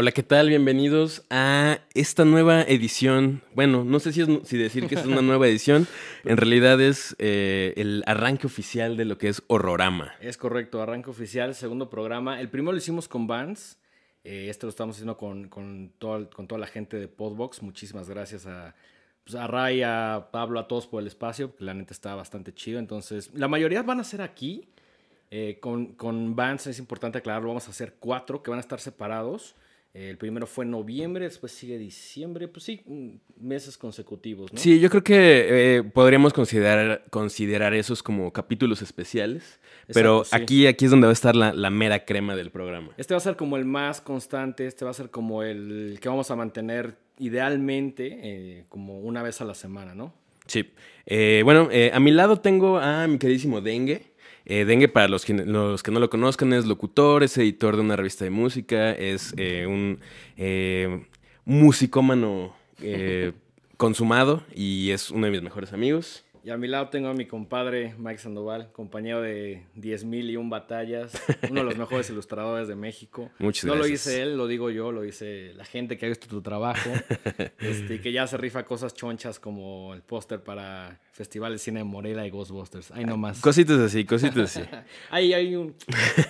Hola, ¿qué tal? Bienvenidos a esta nueva edición. Bueno, no sé si, es, si decir que es una nueva edición. En realidad es eh, el arranque oficial de lo que es Horrorama. Es correcto, arranque oficial, segundo programa. El primero lo hicimos con Vans. Eh, este lo estamos haciendo con, con, todo, con toda la gente de Podbox. Muchísimas gracias a, pues, a Ray, a Pablo, a todos por el espacio, que la neta está bastante chido. Entonces, la mayoría van a ser aquí. Eh, con, con Vans es importante aclararlo, vamos a hacer cuatro que van a estar separados. El primero fue en noviembre, después sigue diciembre, pues sí, mm, meses consecutivos, ¿no? Sí, yo creo que eh, podríamos considerar, considerar esos como capítulos especiales, pero sí. aquí, aquí es donde va a estar la, la mera crema del programa. Este va a ser como el más constante, este va a ser como el que vamos a mantener idealmente eh, como una vez a la semana, ¿no? Sí. Eh, bueno, a mi lado tengo a mi queridísimo Dengue. Eh, Dengue, para los que, los que no lo conozcan, es locutor, es editor de una revista de música, es eh, un eh, musicómano eh, consumado y es uno de mis mejores amigos. Y a mi lado tengo a mi compadre Mike Sandoval, compañero de 10.000 y un batallas, uno de los mejores ilustradores de México. Muchas no gracias. lo hice él, lo digo yo, lo dice la gente que ha visto tu trabajo, este, y que ya se rifa cosas chonchas como el póster para Festival de Cine de Morelia y Ghostbusters. Ahí nomás. Cositas así, cositas así. Ahí hay un,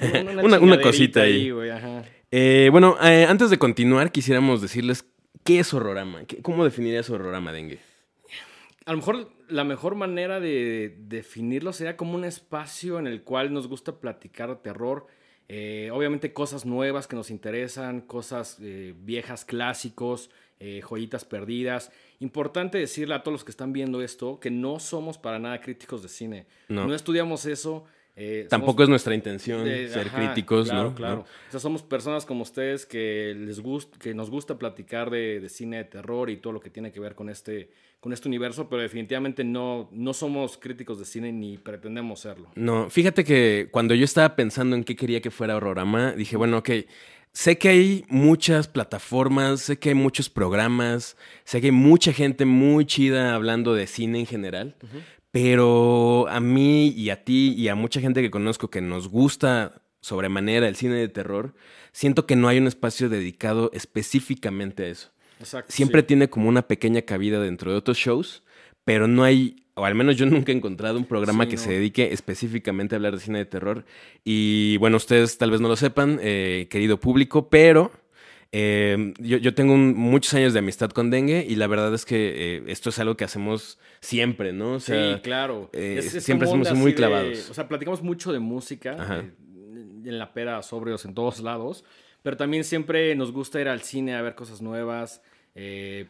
una, Una- una chingaderita cosita ahí. ajá. Eh, bueno, eh, antes de continuar, quisiéramos decirles qué es horrorama. ¿Qué- ¿Cómo definirías horrorama, Dengue? A lo mejor la mejor manera de definirlo sería como un espacio en el cual nos gusta platicar de terror. Eh, obviamente cosas nuevas que nos interesan, cosas eh, viejas, clásicos, eh, joyitas perdidas. Importante decirle a todos los que están viendo esto que no somos para nada críticos de cine. No. No, estudiamos eso. Eh, Tampoco somos- es nuestra intención de- ser ajá, críticos, claro, ¿no? Claro, ¿no? O sea, somos personas como ustedes que les gusta, que nos gusta platicar de, de cine de terror y todo lo que tiene que ver con este, con este universo, pero definitivamente no, no somos críticos de cine ni pretendemos serlo. No, fíjate que cuando yo estaba pensando en qué quería que fuera Horrorama, dije, bueno, ok, sé que hay muchas plataformas, sé que hay muchos programas, sé que hay mucha gente muy chida hablando de cine en general, pero a mí y a ti y a mucha gente que conozco que nos gusta sobremanera el cine de terror, siento que no hay un espacio dedicado específicamente a eso. Exacto. Siempre sí. tiene como una pequeña cabida dentro de otros shows, pero no hay, o al menos yo nunca he encontrado un programa Sí, que no. se dedique específicamente a hablar de cine de terror. Y bueno, ustedes tal vez no lo sepan, eh, querido público, pero eh, yo, yo tengo un- muchos años de amistad con Dengue y la verdad es que eh, esto es algo que hacemos siempre, ¿no? O sea, sí, claro. eh, siempre somos muy de- clavados. o sea, platicamos mucho de música, eh, en la pera, sobrios, en todos lados, pero también siempre nos gusta ir al cine a ver cosas nuevas.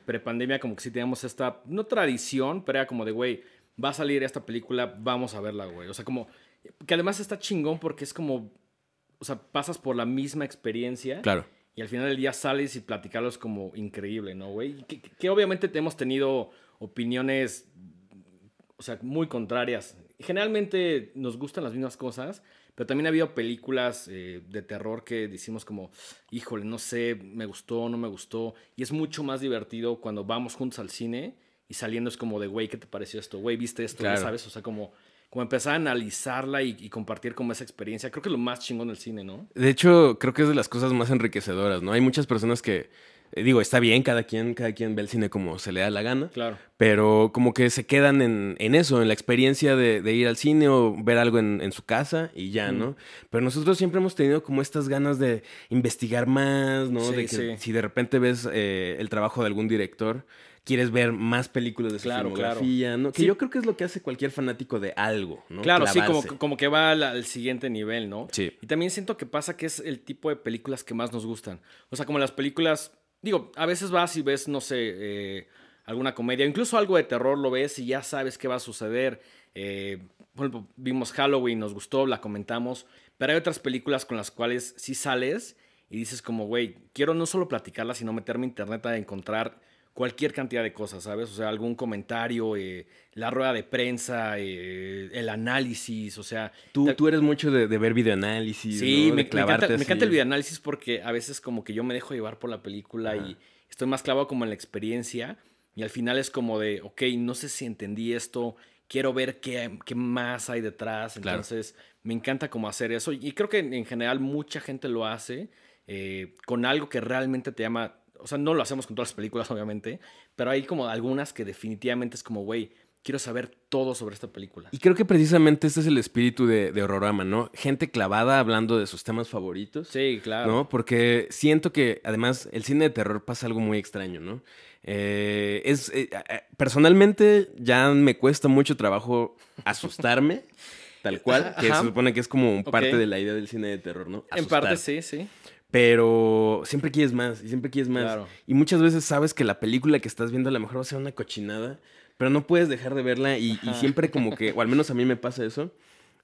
Prepandemia como que sí teníamos esta, no tradición, pero era como de, güey, va a salir esta película, vamos a verla, güey. O sea, como, que además está chingón porque es como, o sea, pasas por la misma experiencia. Claro. Y al final del día sales y platicarlo es como increíble, ¿no, güey? Que, que- obviamente hemos tenido opiniones, o sea, muy contrarias. Generalmente nos gustan las mismas cosas, pero también ha habido películas eh, de terror que decimos como, híjole, no sé, me gustó, no me gustó. Y es mucho más divertido cuando vamos juntos al cine y saliendo es como de, güey, ¿qué te pareció esto? Güey, ¿viste esto? Ya Claro. ¿Sabes? O sea, como, como empezar a analizarla y, y compartir como esa experiencia. Creo que es lo más chingón del cine, ¿no? De hecho, creo que es de las cosas más enriquecedoras, ¿no? Hay muchas personas que, eh, digo, está bien, cada quien, cada quien ve el cine como se le da la gana. Claro. pero como que se quedan en, en eso, en la experiencia de, de ir al cine o ver algo en, en su casa y ya, ¿no? Pero nosotros siempre hemos tenido como estas ganas de investigar más, ¿no? Sí, de que sí. si de repente ves eh, el trabajo de algún director, quieres ver más películas de su Claro, filmografía, ¿no? Que Sí. yo creo que es lo que hace cualquier fanático de algo, ¿no? Claro, sí, como, que va al, al siguiente nivel, ¿no? Sí. Y también siento que pasa que es el tipo de películas que más nos gustan. O sea, como las películas, digo, a veces vas y ves, no sé, eh, alguna comedia, incluso algo de terror lo ves y ya sabes qué va a suceder. Eh, por ejemplo, vimos Halloween, nos gustó, la comentamos, pero hay otras películas con las cuales sí sales y dices como, güey, quiero no solo platicarla, sino meterme a internet a encontrar cualquier cantidad de cosas, ¿sabes? O sea, algún comentario, eh, la rueda de prensa, eh, el análisis, o sea... Tú, tú eres mucho de, de ver videoanálisis, Sí, ¿no? me, encanta, me encanta el videoanálisis porque a veces como que yo me dejo llevar por la película Ajá. y estoy más clavado como en la experiencia y al final es como de, ok, no sé si entendí esto, quiero ver qué, qué más hay detrás, Claro. entonces me encanta como hacer eso y creo que en, en general mucha gente lo hace. eh, con algo que realmente te llama. O sea, no lo hacemos con todas las películas, obviamente, pero hay como algunas que definitivamente es como, güey, quiero saber todo sobre esta película. Y creo que precisamente este es el espíritu de, de Horrorama, ¿no? Gente clavada hablando de sus temas favoritos. Sí, claro. ¿No? Porque siento que además el cine de terror pasa algo muy extraño, ¿no? Eh, es, eh, personalmente ya me cuesta mucho trabajo asustarme, tal cual, que Ajá. se supone que es como parte de la idea del cine de terror, ¿no? en parte sí, sí. Pero siempre quieres más y siempre quieres más. Claro. Y muchas veces sabes que la película que estás viendo a lo mejor va a ser una cochinada, pero no puedes dejar de verla y, siempre como que, o al menos a mí me pasa eso,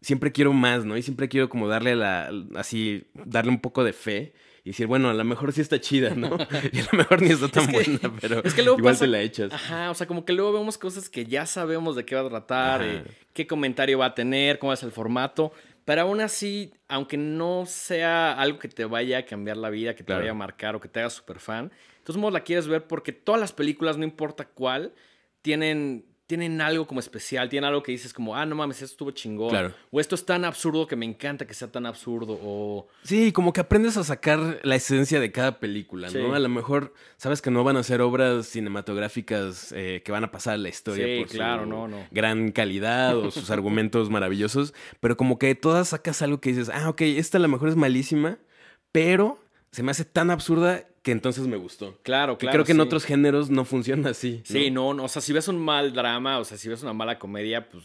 siempre quiero más, ¿no? Y siempre quiero como darle la, así, darle un poco de fe y decir, bueno, a lo mejor sí está chida, ¿no? Y a lo mejor ni está tan Es que- buena, pero es que luego igual pasa- te la echas. Ajá, o sea, como que luego vemos cosas que ya sabemos de qué va a tratar, eh, qué comentario va a tener, cómo es el formato. Pero aún así, aunque no sea algo que te vaya a cambiar la vida, que te Claro. vaya a marcar o que te haga súper fan, de todos modos la quieres ver porque todas las películas, no importa cuál, tienen, tienen algo como especial, tienen algo que dices como, ah, no mames, esto estuvo chingón. Claro. O esto es tan absurdo que me encanta que sea tan absurdo. O Sí, como que aprendes a sacar la esencia de cada película, Sí. ¿no? A lo mejor sabes que no van a ser obras cinematográficas eh, que van a pasar la historia Sí, por su claro, no, no. gran calidad o sus argumentos maravillosos, pero como que de todas sacas algo que dices, ah, ok, esta a lo mejor es malísima, pero se me hace tan absurda que entonces me gustó. claro, Que claro. creo que en sí. otros géneros no funciona así. ¿no? Sí, no, no, o sea, si ves un mal drama, o sea, si ves una mala comedia, pues,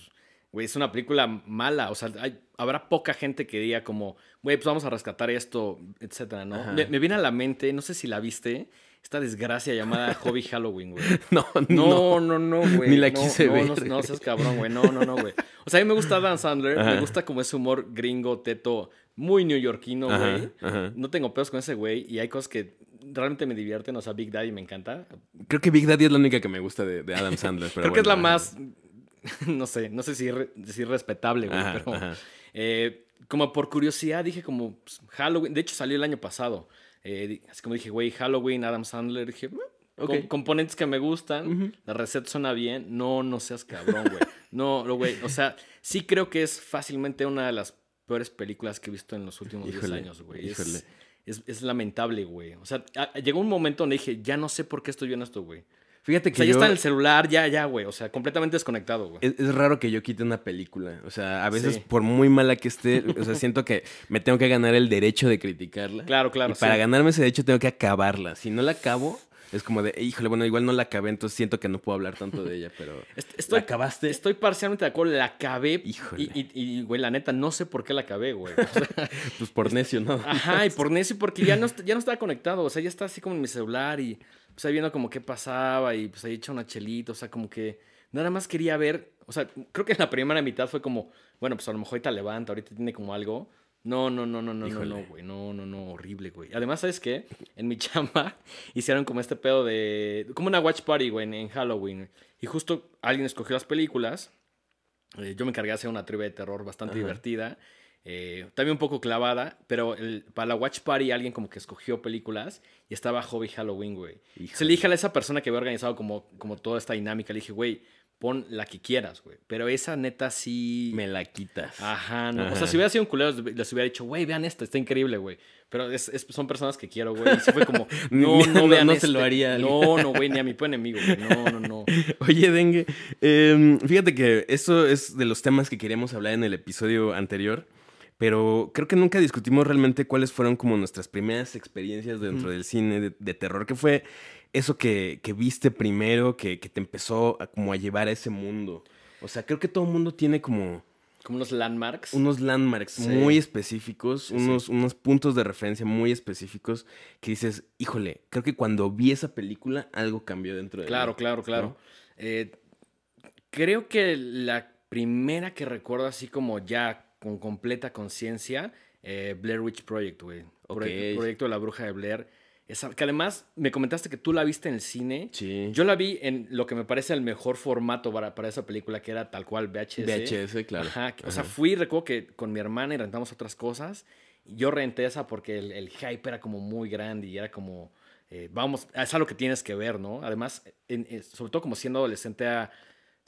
güey, es una película mala, o sea, hay- habrá poca gente que diga como, güey, pues vamos a rescatar esto, etcétera, ¿no? Me, me viene a la mente, no sé si la viste, esta desgracia llamada Hobby Halloween, güey. No, no. No, no, no, güey. Ni la No, quise no, ver, No, no, seas cabrón, güey. No, no, no, güey. O sea, a mí me gusta Dan Sandler. Ajá. Me gusta como ese humor gringo, teto, muy neoyorquino, güey. No tengo pedos con ese güey. Y hay cosas que realmente me divierten. O sea, Big Daddy me encanta. Creo que Big Daddy es la única que me gusta de, de Adam Sandler. pero Creo que es la más, no sé, no sé si decir respetable, güey, pero ajá. eh, como por curiosidad dije como pues, Halloween, de hecho salió el año pasado, Eh, así como dije, güey, Halloween, Adam Sandler, dije, "Mm, Ok. com- componentes que me gustan, Ujú. la receta suena bien, no, no seas cabrón, güey, no, no, güey, o sea, sí creo que es fácilmente una de las peores películas que he visto en los últimos 10 Híjole, años, güey, es, es, es lamentable, güey, o sea, a- llegó un momento donde dije, ya no sé por qué estoy viendo esto, güey. Fíjate O que sea, ya está en el celular, ya, ya, güey. O sea, completamente desconectado, güey. Es, es raro que yo quite una película. O sea, a veces, Sí. por muy mala que esté, o sea, siento que me tengo que ganar el derecho de criticarla. Claro, claro. y para ganarme ese derecho tengo que acabarla. Si no la acabo, es como de, híjole, bueno, igual no la acabé, entonces siento que no puedo hablar tanto de ella, pero. Est- Estoy, ¿La acabaste? Estoy parcialmente de acuerdo. La acabé. Híjole. Y, y, y, güey, la neta, no sé por qué la acabé, güey. O sea, Pues por necio, ¿no? ajá, y por necio, porque ya no, ya no estaba conectado. O sea, ya está así como en mi celular y pues ahí viendo como qué pasaba y pues ahí hecho una chelita. O sea, como que nada más quería ver. O sea, creo que en la primera mitad fue como, bueno, pues a lo mejor ahorita levanta, ahorita tiene como algo. No, no, no, no, no, no, Híjole. no, güey. No, no, no, horrible, güey. Además, ¿sabes qué? En mi chamba hicieron como este pedo de. como una watch party, güey, en, en Halloween. Y justo alguien escogió las películas. Eh, yo me encargué de hacer una trivia de terror bastante Ajá. divertida. eh, también un poco clavada, pero el- para la watch party alguien como que escogió películas y estaba Hobby Halloween, güey. Se le dije a esa persona que había organizado como, como toda esta dinámica, le dije, güey, pon la que quieras, güey. Pero esa neta sí... Me la quitas. Ajá, no. O sea, si hubiera sido un culero, les, hubiera dicho, güey, vean esto, está increíble, güey. Pero es- es- son personas que quiero, güey. Y sí fue como, no, Ni- no, no- vean no se este. lo haría. No, no, güey, ni a mi peor enemigo, güey. No, no, no. Oye, Dengue, em, fíjate que eso es de los temas que queríamos hablar en el episodio anterior, pero creo que nunca discutimos realmente cuáles fueron como nuestras primeras experiencias dentro del cine de, de terror, que fue eso que, que viste primero, que, que te empezó a, como a llevar a ese mundo. O sea, creo que todo el mundo tiene como Como unos landmarks. unos landmarks Sí. muy específicos, Sí, sí. unos, unos puntos de referencia muy específicos que dices, híjole, creo que cuando vi esa película algo cambió dentro de mí", Claro, claro, claro. ¿no? Eh, creo que la primera que recuerdo así como ya con completa conciencia, eh, Blair Witch Project, güey. Ok. Proye- Proyecto de la Bruja de Blair. Esa, que además me comentaste que tú la viste en el cine. Sí. Yo la vi en lo que me parece el mejor formato para, para esa película, que era tal cual VHS. VHS, claro. Ajá, o sea, Ajá. fui, recuerdo que con mi hermana y rentamos otras cosas. Yo renté esa porque el, el hype era como muy grande y era como, eh, vamos, es algo que tienes que ver, ¿no? Además, en- en- sobre todo como siendo adolescente, era-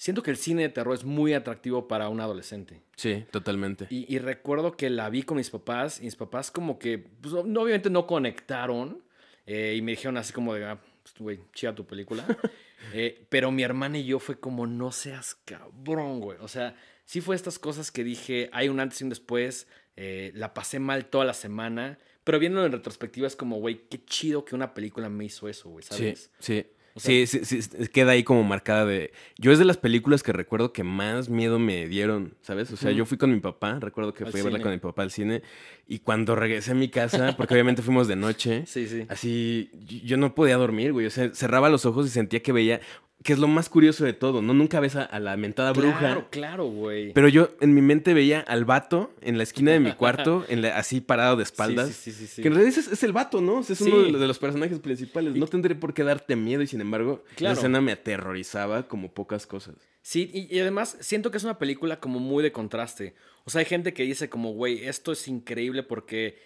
siento que el cine de terror es muy atractivo para un adolescente. Sí, totalmente. Y, y recuerdo que la vi con mis papás y mis papás como que, pues, no- obviamente no conectaron eh, y me dijeron así como de, ah, pues, güey, chida tu película. Eh, pero mi hermana y yo fue como, no seas cabrón, güey. O sea, sí fue estas cosas que dije, hay un antes y un después, eh, la pasé mal toda la semana, pero viéndolo en retrospectiva es como, güey, qué chido que una película me hizo eso, güey, ¿sabes? sí. Sí, sí, sí, sí, queda ahí como marcada de... Yo es de las películas que recuerdo que más miedo me dieron, ¿sabes? O sea, yo fui con mi papá, recuerdo que Al fui a verla con mi papá al cine, y cuando regresé a mi casa, porque obviamente fuimos de noche, Sí, sí. así, yo no podía dormir, güey, o sea, cerraba los ojos y sentía que veía, que es lo más curioso de todo, ¿no? Nunca ves a, a la mentada bruja. Claro, claro, güey. Pero yo en mi mente veía al vato en la esquina de mi cuarto, en la- así parado de espaldas. Sí, sí, sí. Que en realidad es, es el vato, ¿no? O sea, es uno de los, de los personajes principales. No tendré por qué darte miedo y sin embargo, Claro. esa escena me aterrorizaba como pocas cosas. Sí, y, y además siento que es una película como muy de contraste. O sea, hay gente que dice como, güey, esto es increíble porque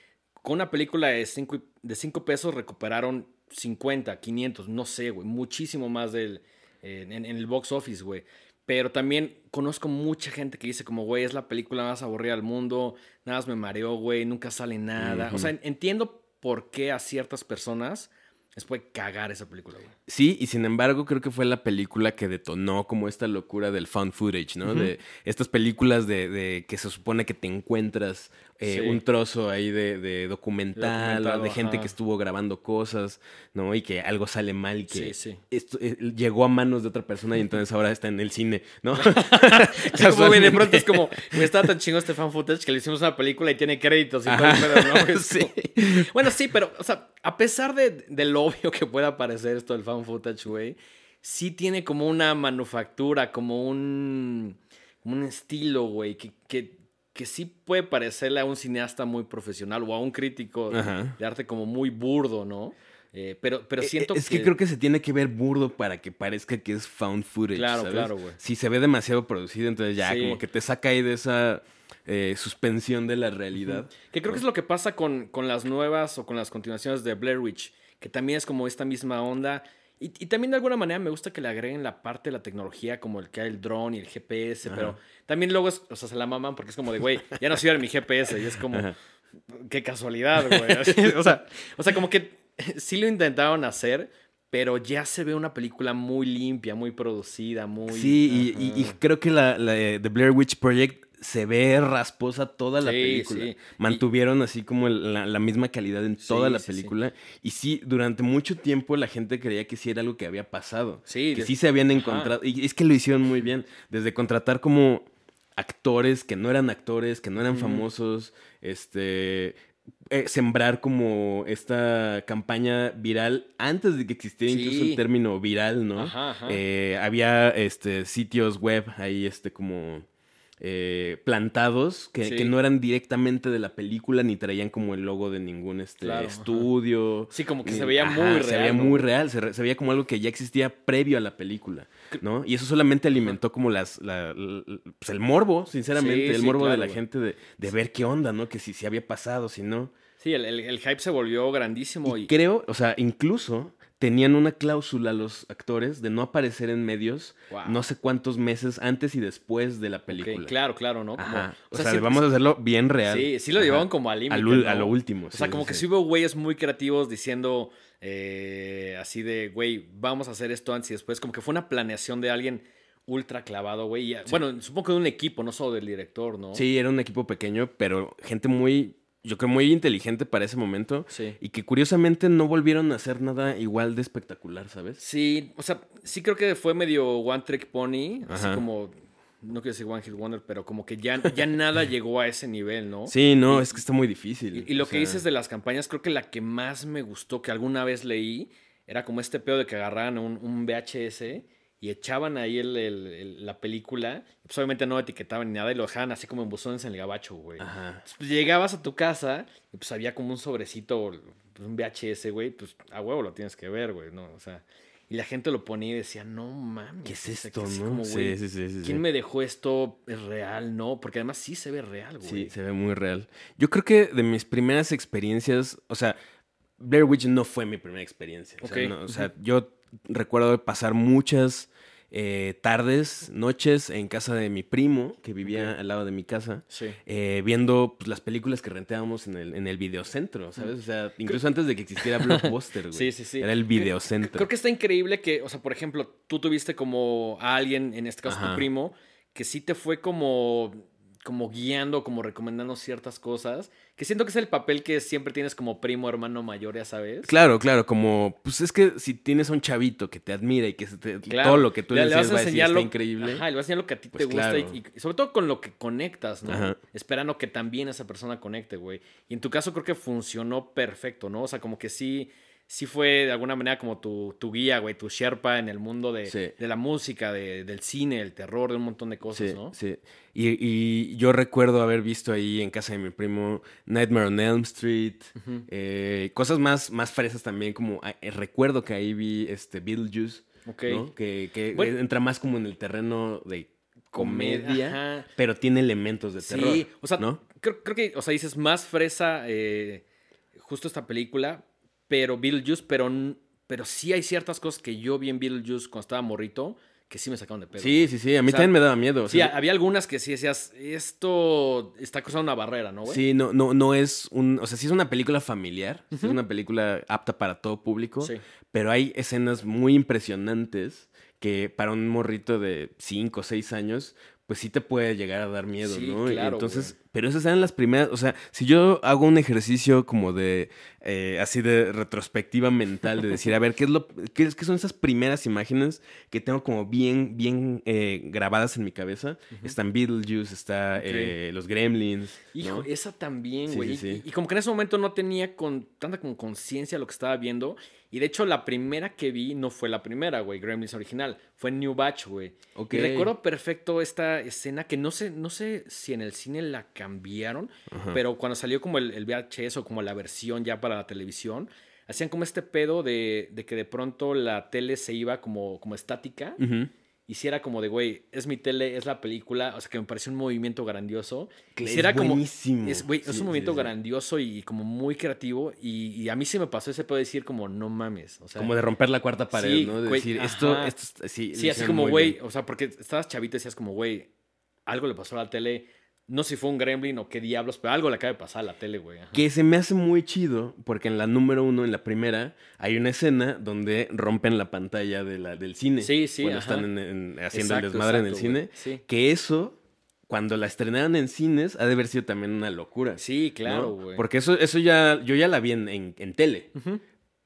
con una película de 5 de cinco pesos recuperaron 50, 500, no sé, güey, muchísimo más del, en, en el box office, güey. Pero también conozco mucha gente que dice como, güey, es la película más aburrida del mundo, nada más me mareó, güey, nunca sale nada. O sea, en- entiendo por qué a ciertas personas les puede cagar esa película, güey. Sí, y sin embargo creo que fue la película que detonó como esta locura del found footage, ¿no? De estas películas de, de que se supone que te encuentras eh, Sí. un trozo ahí de, de documental, de gente ajá. que estuvo grabando cosas, ¿no? Y que algo sale mal y que Sí, sí. esto eh, llegó a manos de otra persona y entonces ahora está en el cine, ¿no? Como, de pronto es como, güey, estaba tan chingo este fan footage que le hicimos una película y tiene créditos y todo el pedo, ¿no? Es Sí. como- Bueno, sí, pero, o sea, a pesar de, de lo obvio que pueda parecer esto del fan footage, güey, sí tiene como una manufactura, como un, como un estilo, güey, que, que, que sí puede parecerle a un cineasta muy profesional o a un crítico de, Ajá. de arte como muy burdo, ¿no? Eh, pero, pero Eh, siento es que... creo que se tiene que ver burdo para que parezca que es found footage. Claro, ¿sabes? claro, güey. Si se ve demasiado producido, entonces ya Sí. como que te saca ahí de esa eh, suspensión de la realidad. Que creo que es lo que pasa con, con las nuevas o con las continuaciones de Blair Witch, que también es como esta misma onda. Y, y también de alguna manera me gusta que le agreguen la parte de la tecnología, como el que hay el drone y el GPS, Ajá. pero también luego es, o sea, se la maman porque es como de, güey, ya no sirve mi GPS, y es como, Ajá. qué casualidad, güey. O, sea, o sea, como que sí lo intentaron hacer, pero ya se ve una película muy limpia, muy producida, muy... Sí, y, y- creo que la, la The Blair Witch Project se ve rasposa toda la Sí, película. sí. Mantuvieron así como la, la misma calidad en toda Sí, la película. Y sí, durante mucho tiempo la gente creía que sí era algo que había pasado. Sí, que de- sí se habían Ajá. encontrado. Y es que lo hicieron muy bien. Desde contratar como actores que no eran actores, que no eran famosos, este... eh, sembrar como esta campaña viral antes de que existiera incluso el término viral, ¿no? Ajá, ajá. Eh, había este, sitios web ahí este, como eh, plantados que, Sí. que no eran directamente de la película ni traían como el logo de ningún este, Claro, ajá. estudio. Sí, como que ni- se veía ajá, muy real. Se veía ¿no? muy real, se, veía como algo que ya existía previo a la película, ¿no? Y eso solamente alimentó como las, la- la- pues el morbo, sinceramente, Sí, el sí, morbo de la güey. gente de, de ver qué onda, ¿no? Que si, si había pasado, si no. Sí, el, el- el hype se volvió grandísimo. Y Y, creo, o sea, incluso tenían una cláusula los actores de no aparecer en medios Wow. no sé cuántos meses antes y después de la película. claro, claro, ¿no? Como- Ajá. O, o sea, sí- vamos a hacerlo bien real. Sí, sí lo Ajá. llevaban como al límite. A lo último. O sea, sí, como sí, que sí. sí hubo güeyes muy creativos diciendo eh, así de, güey, vamos a hacer esto antes y después. Como que fue una planeación de alguien ultra clavado, güey. ya- Bueno, supongo que de un equipo, no solo del director, ¿no? Sí, era un equipo pequeño, pero gente muy, yo creo muy inteligente para ese momento. Sí. Y que curiosamente no volvieron a hacer nada igual de espectacular, ¿sabes? Sí, o sea, sí creo que fue medio One Trick Pony, así como, no quiero decir One Hit Wonder, pero como que ya, ya nada llegó a ese nivel, ¿no? Sí, no, Y- es que está muy difícil. Y, y lo que sea, dices de las campañas, creo que la que más me gustó, que alguna vez leí, era como este pedo de que agarraran un, un VHS y echaban ahí el- el- el- la película. Pues obviamente no etiquetaban ni nada y lo dejaban así como en buzones en el gabacho, güey. Ajá. Entonces, pues, llegabas a tu casa y pues había como un sobrecito, pues, un VHS, güey, pues a huevo lo tienes que ver, güey, ¿no? O sea, y la gente lo ponía y decía, no mames. ¿Qué es o sea, esto, que así no? como, güey, sí, sí, sí, sí. ¿Quién me dejó esto? ¿Es real? No, porque además sí se ve real, güey. Sí, se ve muy real. Yo creo que de mis primeras experiencias, o sea, Blair Witch no fue mi primera experiencia. O sea, no, o sea, yo recuerdo pasar muchas eh, tardes, noches en casa de mi primo, que vivía al lado de mi casa, Sí. eh, viendo pues, las películas que rentábamos en el, en el videocentro, ¿sabes? O sea, incluso antes de que existiera Blockbuster, güey. Sí, sí, sí. Era el videocentro. Creo que está increíble que, o sea, por ejemplo, tú tuviste como a alguien, en este caso Ajá. tu primo, que sí te fue como, como guiando, como recomendando ciertas cosas, que siento que es el papel que siempre tienes como primo, hermano mayor, ya sabes. Claro, claro, como, pues es que si tienes a un chavito que te admira y que se te- Claro. todo lo que tú le, le, vas va a enseñar está lo, increíble. Ajá, le vas a enseñar lo que a ti Pues te gusta y- y, sobre todo con lo que conectas, ¿no? Ajá. Esperando que también esa persona conecte, güey. Y en tu caso creo que funcionó perfecto, ¿no? O sea, como que sí, sí fue de alguna manera como tu, tu guía, güey, tu Sherpa en el mundo de, Sí. de la música, de- del cine, el terror, de un montón de cosas, Sí, ¿no? sí. Y, y yo recuerdo haber visto ahí en casa de mi primo Nightmare on Elm Street, eh, cosas más, más fresas también, como ah, eh, recuerdo que ahí vi este Beetlejuice, Ok. ¿no? que, que Bueno. entra más como en el terreno de comedia, Ajá. pero tiene elementos de terror. Sí, o sea, ¿no? creo, creo que, o sea, dices más fresa eh, justo esta película, pero Beetlejuice, pero, pero sí hay ciertas cosas que yo vi en Beetlejuice cuando estaba morrito que sí me sacaron de pedo. Sí, sí, sí, a mí O sea, también me daba miedo. o Sí, sea, había algunas que sí decías, esto está cruzando una barrera, ¿no, güey? Sí, no, no, no es un. O sea, sí es una película familiar. sí es una película apta para todo público. Sí. Pero hay escenas muy impresionantes que para un morrito de 5 o 6 años, pues sí te puede llegar a dar miedo, Sí, ¿no? Claro, entonces, pero esas eran las primeras. O sea, si yo hago un ejercicio como de. eh, así de retrospectiva mental, de decir, a ver, ¿qué es lo. qué, es- qué son esas primeras imágenes que tengo como bien, bien eh, grabadas en mi cabeza? Están Beetlejuice, está Ok. eh, los Gremlins. Hijo, ¿no? esa también, Sí, güey. sí, y- sí. Y, como que en ese momento no tenía con, tanta como conciencia lo que estaba viendo. Y de hecho, la primera que vi no fue la primera, güey, Gremlins original. Fue New Batch, güey. Ok. Y recuerdo perfecto esta escena que no sé, no sé si en el cine la cambiaron, Ajá. pero cuando salió como el, el VHS o como la versión ya para la televisión, hacían como este pedo de, de que de pronto la tele se iba como, como estática. Ujú. Y si era como de, güey, es mi tele, es la película. O sea, que me pareció un movimiento grandioso. Que Y es si era como, buenísimo. es, güey, es Sí, un movimiento sí, sí. grandioso y como muy creativo. Y, y a mí sí me pasó ese pedo de decir como, no mames. O sea, Como de romper la cuarta pared, Sí, ¿no? De güey, decir, esto, esto, es- sí. Sí, así como, güey, o sea, porque estabas chavito y decías como, güey, algo le pasó a la tele. No sé si fue un gremlin o qué diablos, pero algo le acaba de pasar a la tele, güey. ajá. Que se me hace muy chido, porque en la número uno, en la primera, hay una escena donde rompen la pantalla de la, del cine. Sí, sí, Cuando ajá. están en- en- haciendo Exacto, el desmadre en el güey. cine. Sí. Que eso, cuando la estrenaron en cines, ha de haber sido también una locura. Sí, ¿no? claro, güey. Porque eso, eso ya, yo ya la vi en, en- en tele.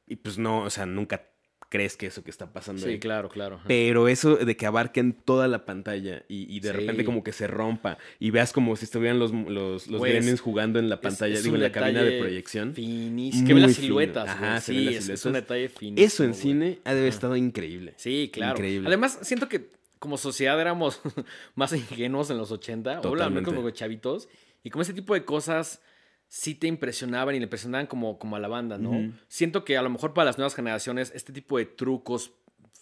Y pues no, o sea, nunca crees que eso que está pasando Sí, ahí. claro, claro. ajá. Pero eso de que abarquen toda la pantalla y, y de Sí. repente como que se rompa y veas como si estuvieran los, los, los Güey, es- gremlins jugando en la pantalla, es digo, en la cabina de proyección. Finísimo. Que ve las fino. siluetas, Ajá, Sí, las es, es un siluetas. detalle finísimo. Eso en güey. cine ha de haber estado increíble. Sí, claro. Increíble. Además, siento que como sociedad éramos más ingenuos en los 80, o la Totalmente. como chavitos, y como ese tipo de cosas sí te impresionaban y le impresionaban como, como a la banda, ¿no? Siento que a lo mejor para las nuevas generaciones este tipo de trucos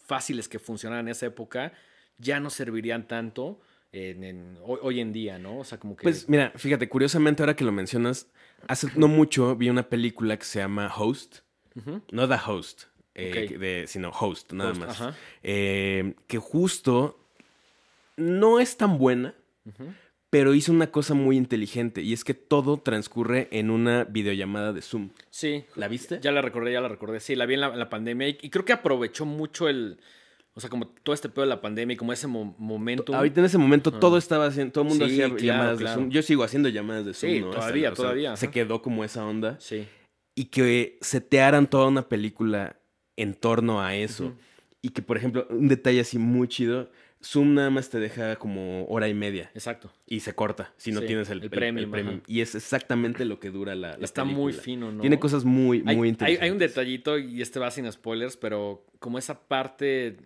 fáciles que funcionaban en esa época ya no servirían tanto en, en- hoy, hoy en día, ¿no? O sea, como que... Pues mira, fíjate, curiosamente ahora que lo mencionas, hace no mucho vi una película que se llama Host, no The Host, eh, de, sino Host, nada Host, más. Eh, que justo no es tan buena. Pero hizo una cosa muy inteligente y es que todo transcurre en una videollamada de Zoom. Sí. ¿La viste? Ya la recordé, ya la recordé. Sí, la vi en la, en la pandemia y, y creo que aprovechó mucho el... O sea, como todo este pedo de la pandemia y como ese mo- momento... Ahorita en ese momento Ajá. todo estaba haciendo, todo el mundo Sí, hacía claro, llamadas claro. de Zoom. Yo sigo haciendo llamadas de Zoom, Sí, ¿no? Todavía, la- o sea, todavía, Se quedó como esa onda. Sí. Y que setearan toda una película en torno a eso. Ujú. Y que, por ejemplo, un detalle así muy chido, Zoom nada más te deja como hora y media Exacto. y se corta si no Sí, tienes el, el el- el premium. Y es exactamente lo que dura la, la Está muy fino, ¿no? Tiene cosas muy, Hay, muy interesantes. hay un detallito, y este va sin spoilers, pero como esa parte.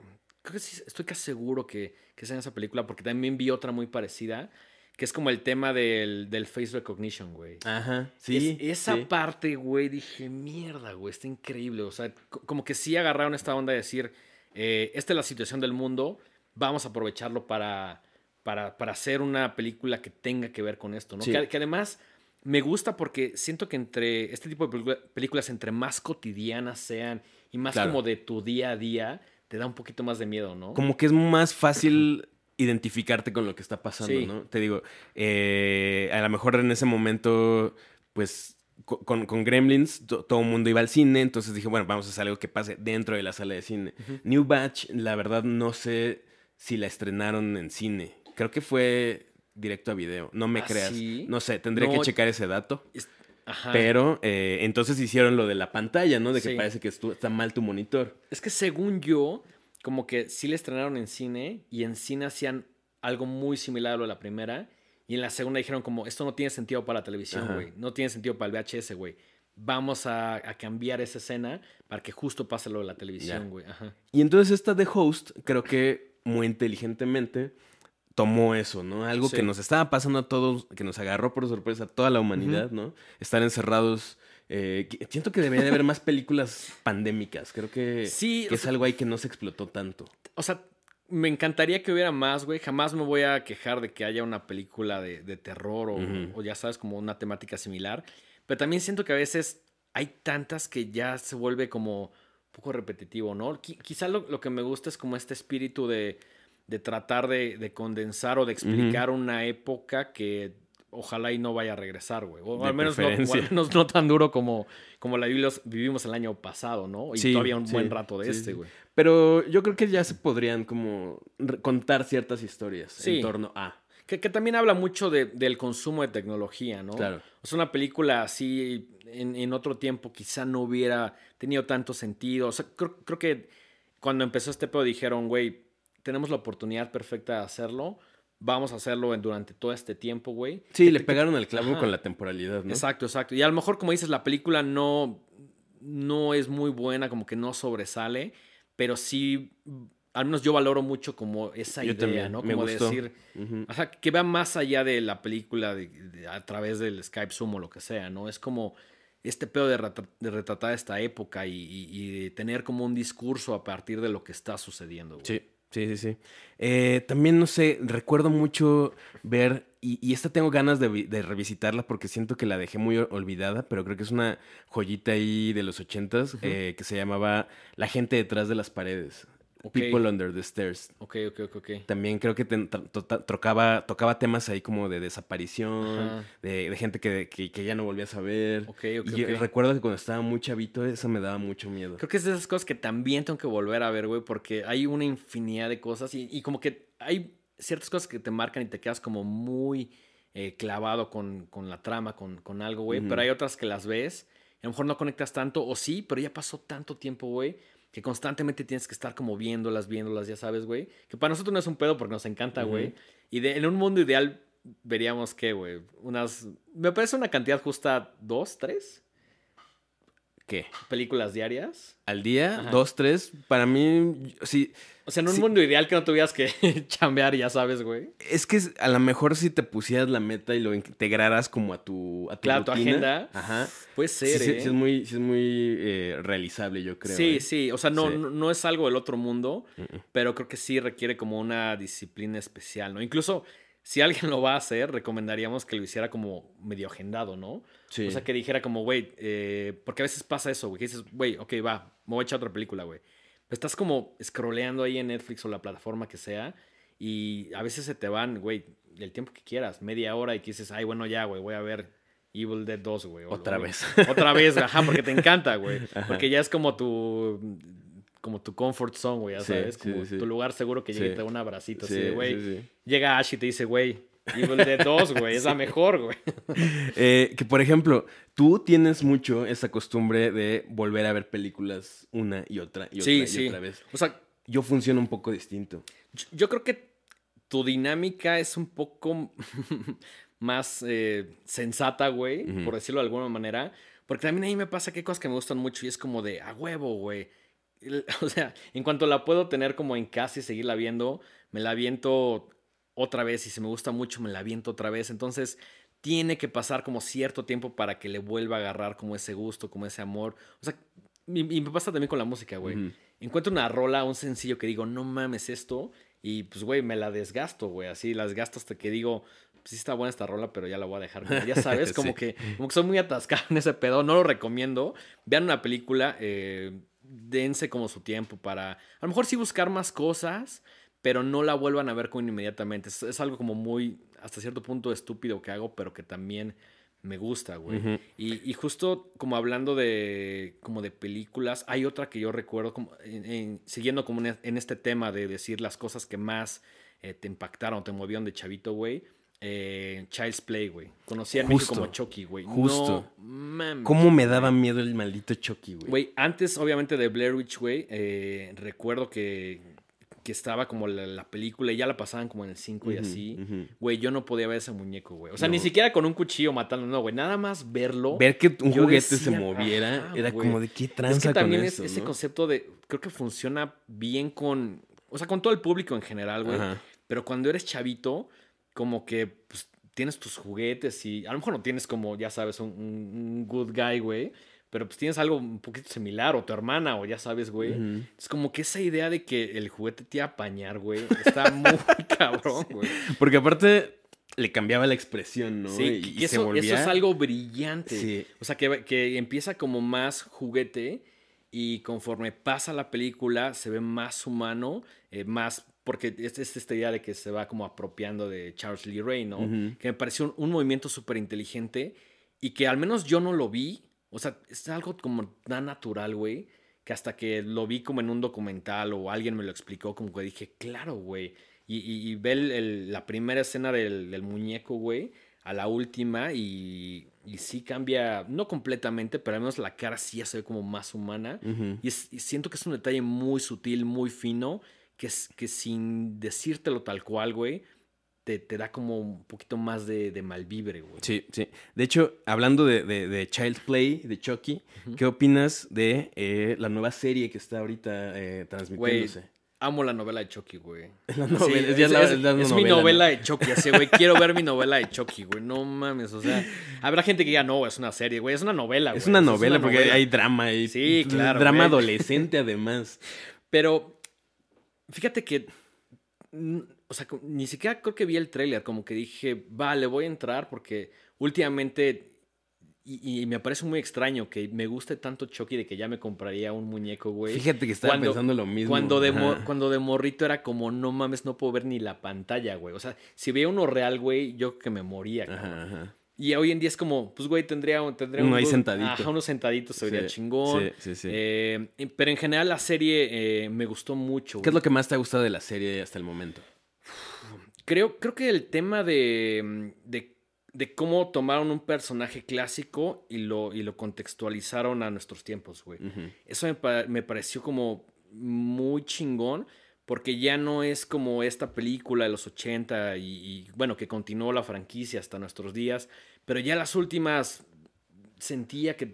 Creo que sí, estoy casi seguro que, que es en esa película, porque también vi otra muy parecida, que es como el tema del, del face recognition, güey. Ajá, sí. Es- esa sí. parte, güey, dije, mierda, güey, está increíble. O sea, co- como que sí agarraron esta onda de decir, eh, esta es la situación del mundo, vamos a aprovecharlo para, para, para hacer una película que tenga que ver con esto, ¿no? Sí. Que, que además me gusta porque siento que entre este tipo de películas, entre más cotidianas sean y más Claro. como de tu día a día, te da un poquito más de miedo, ¿no? Como que es más fácil identificarte con lo que está pasando, Sí. ¿no? Te digo, eh, a lo mejor en ese momento, pues co- con, con Gremlins to- todo el mundo iba al cine, entonces dije, bueno, vamos a hacer algo que pase dentro de la sala de cine. New Batch, la verdad no sé si la estrenaron en cine. Creo que fue directo a video, no me ¿Ah, creas. sí? No sé, tendría No. que checar ese dato. Es- Ajá. Pero eh, entonces hicieron lo de la pantalla, ¿no? De que Sí. parece que está mal tu monitor. Es que según yo, como que sí le estrenaron en cine y en cine hacían algo muy similar a lo de la primera. Y en la segunda dijeron como, esto no tiene sentido para la televisión, güey. No tiene sentido para el VHS, güey. Vamos a, a cambiar esa escena para que justo pase lo de la televisión, güey. Ajá. Y entonces esta de Host, creo que muy inteligentemente tomó eso, ¿no? Algo Sí. que nos estaba pasando a todos, que nos agarró por sorpresa a toda la humanidad, ¿no? Estar encerrados. eh, siento que debería de haber más películas pandémicas. Creo que, Sí, que es sea- algo ahí que no se explotó tanto. O sea, me encantaría que hubiera más, güey. Jamás me voy a quejar de que haya una película de, de terror o, ya sabes, como una temática similar. Pero también siento que a veces hay tantas que ya se vuelve como poco repetitivo, ¿no? Qui- quizá lo, lo que me gusta es como este espíritu de, de tratar de, de condensar o de explicar una época que ojalá y no vaya a regresar, güey. O al menos, no, o al preferencia. menos no tan duro como, como la vivimos, vivimos el año pasado, ¿no? Y Sí, todavía un sí, buen rato de sí, este, güey. Pero yo creo que ya se podrían como contar ciertas historias en torno a. Que, que también habla mucho de- del consumo de tecnología, ¿no? Claro. O sea, una película así en, en otro tiempo quizá no hubiera tenido tanto sentido. O sea, creo, creo que cuando empezó este pedo dijeron, güey, tenemos la oportunidad perfecta de hacerlo. Vamos a hacerlo durante todo este tiempo, güey. Sí, Que- le pegaron al clavo Ajá. con la temporalidad, ¿no? Exacto, exacto. Y a lo mejor, como dices, la película no, no es muy buena, como que no sobresale, pero sí, al menos yo valoro mucho como esa Yo idea, también, ¿no? Como de decir, o sea, que va más allá de la película de- de- a través del Skype Zoom o lo que sea, ¿no? Es como este pedo de, retra- de retratar esta época y, y- tener como un discurso a partir de lo que está sucediendo. güey. Sí, sí, sí, sí. Eh, también, no sé, recuerdo mucho ver, y, y esta tengo ganas de, vi- de revisitarla porque siento que la dejé muy olvidada, pero creo que es una joyita ahí de los ochentas eh, que se llamaba La gente detrás de las paredes. People Under the Stairs. Ok, ok, ok, ok. También creo que to- tocaba, tocaba temas ahí como de desaparición, de, de gente que, que- que ya no volvías a ver. Ok, ok, y yo recuerdo que cuando estaba muy chavito, eso me daba mucho miedo. Creo que es de esas cosas que también tengo que volver a ver, güey, porque hay una infinidad de cosas y, y como que hay ciertas cosas que te marcan y te quedas como muy eh, clavado con, con la trama, con, con algo, güey, pero hay otras que las ves a lo mejor no conectas tanto, o sí, pero ya pasó tanto tiempo, güey, que constantemente tienes que estar como viéndolas, viéndolas, ya sabes, güey, que para nosotros no es un pedo porque nos encanta, güey, y de, en un mundo ideal veríamos que, güey, unas, me parece una cantidad justa, dos, tres ¿Qué? películas diarias. ¿Al día? Ajá. ¿Dos, tres? Para mí, sí. O sea, en un Sí. mundo ideal que no tuvieras que chambear, ya sabes, güey. Es que a lo mejor si te pusieras la meta y lo integraras como a tu, a tu Claro, tu rutina, agenda. Ajá. Puede ser, sí, ¿eh? sí es muy, sí es muy eh, realizable, yo creo. sí, ¿eh? sí. O sea, no, no es algo del otro mundo, Mm, mm. pero creo que sí requiere como una disciplina especial, ¿no? Incluso si alguien lo va a hacer, recomendaríamos que lo hiciera como medio agendado, ¿no? Sí. O sea, que dijera como, güey, eh, porque a veces pasa eso, güey, que dices, güey, ok, va, me voy a echar otra película, güey. Pero estás como scrolleando ahí en Netflix o la plataforma que sea y a veces se te van, güey, el tiempo que quieras, media hora y que dices, ay, bueno, ya, güey, voy a ver Evil Dead 2, güey. Otra vez. Otra vez, ajá, porque te encanta, güey. Porque ya es como tu como tu comfort zone, güey, ya sabes, sí, como sí. tu lugar seguro que llegue y te da un abracito Sí, así de, güey. Llega Ash y te dice, güey, Evil Dead 2, güey, es la mejor, güey. Eh, que por ejemplo, tú tienes mucho esa costumbre de volver a ver películas una y otra y otra y otra vez. O sea, Yo funciono un poco distinto. Yo- Yo creo que tu dinámica es un poco más eh, sensata, güey, por decirlo de alguna manera. Porque también a mí me pasa que hay cosas que me gustan mucho y es como de a huevo, güey. O sea, en cuanto la puedo tener como en casa y seguirla viendo, me la aviento otra vez y si me gusta mucho, me la aviento otra vez. Entonces, tiene que pasar como cierto tiempo para que le vuelva a agarrar como ese gusto, como ese amor. O sea, y, y me pasa también con la música, güey encuentro una rola, un sencillo que digo, no mames esto, y pues, güey, me la desgasto, güey, así, la desgasto hasta que digo, pues sí está buena esta rola, pero ya la voy a dejar. güey. Ya sabes, como, Sí. que, como que soy muy atascado en ese pedo, no lo recomiendo. Vean una película, eh, dense como su tiempo para, a lo mejor sí buscar más cosas, pero no la vuelvan a ver como inmediatamente. Es, es algo como muy, hasta cierto punto estúpido que hago, pero que también me gusta, güey. Y, y justo como hablando de, como de películas, hay otra que yo recuerdo, como en- en- siguiendo como en, en este tema de decir las cosas que más eh, te impactaron, te movieron de chavito, güey. Eh, Child's Play, güey. Conocí a México como Chucky, güey. Justo. No mames. ¿Cómo me daba miedo el maldito Chucky, güey? Güey, antes, obviamente, de Blair Witch, güey, eh, recuerdo que, que estaba como la, la película y ya la pasaban como en el 5 y así. Güey, yo no podía ver ese muñeco, güey. O sea, No. ni siquiera con un cuchillo matando, no, güey. Nada más verlo. Ver que un juguete se moviera ajá, era güey. como de qué es tranza que también con es eso, ese ¿no? concepto de. Creo que funciona bien con. O sea, con todo el público en general, güey. Ajá. Pero cuando eres chavito, como que pues, tienes tus juguetes y a lo mejor no tienes como, ya sabes, un, good guy, güey. Pero pues tienes algo un poquito similar, o tu hermana, o ya sabes, güey. Es como que esa idea de que el juguete te iba a apañar, güey, está muy cabrón, güey. Porque aparte le cambiaba la expresión, ¿no? Sí, y, se volvía... eso es algo brillante. Sí. O sea, que, que empieza como más juguete y conforme pasa la película se ve más humano, eh, más... Porque es, es esta idea de que se va como apropiando de Charles Lee Ray, ¿no? Ujú. Que me pareció un, un movimiento súper inteligente y que al menos yo no lo vi. O sea, es algo como tan natural, güey, que hasta que lo vi como en un documental o alguien me lo explicó, como que dije, claro, güey. Y, y, y ve el- el- la primera escena del, del muñeco, güey, a la última y, y sí cambia, no completamente, pero al menos la cara sí ya se ve como más humana. Ujú. Y, es- y siento que es un detalle muy sutil, muy fino, que, que sin decírtelo tal cual, güey, te, te da como un poquito más de, de malvibre, güey. Sí, sí. De hecho, hablando de, de, de Child's Play, de Chucky, ¿qué opinas de eh, la nueva serie que está ahorita eh, transmitiéndose? Amo la novela de Chucky, güey. La Sí, novela, es, ya la- es- la es mi novela, novela ¿no? de Chucky, así, güey. Quiero ver mi novela de Chucky, güey. No mames, o sea, habrá gente que diga, no, es una serie, güey. Es una novela, güey. Es una novela porque novela. hay drama y Sí, claro, drama güey. adolescente además. Pero fíjate que, o sea, ni siquiera creo que vi el tráiler, como que dije, vale, voy a entrar porque últimamente, y, y me parece muy extraño que me guste tanto Chucky de que ya me compraría un muñeco, güey. Fíjate que estaba Cuando- pensando lo mismo. Cuando de, cuando de morrito era como, no mames, no puedo ver ni la pantalla, güey. O sea, si veía uno real, güey, yo que me moría. Ajá, ajá. Y hoy en día es como, pues, güey, tendría, un- tendría Uno ahí good- sentadito. Ajá, unos sentaditos se vería Sí, chingón. Sí, sí, sí. Eh, pero en general la serie eh, me gustó mucho. ¿Qué es lo que más te ha gustado de la serie hasta el momento? Creo, creo que el tema de, de, de cómo tomaron un personaje clásico y lo, y lo contextualizaron a nuestros tiempos, güey. Eso me, pa- me pareció como muy chingón, porque ya no es como esta película de los 80 y, y, bueno, que continuó la franquicia hasta nuestros días, pero ya las últimas sentía que,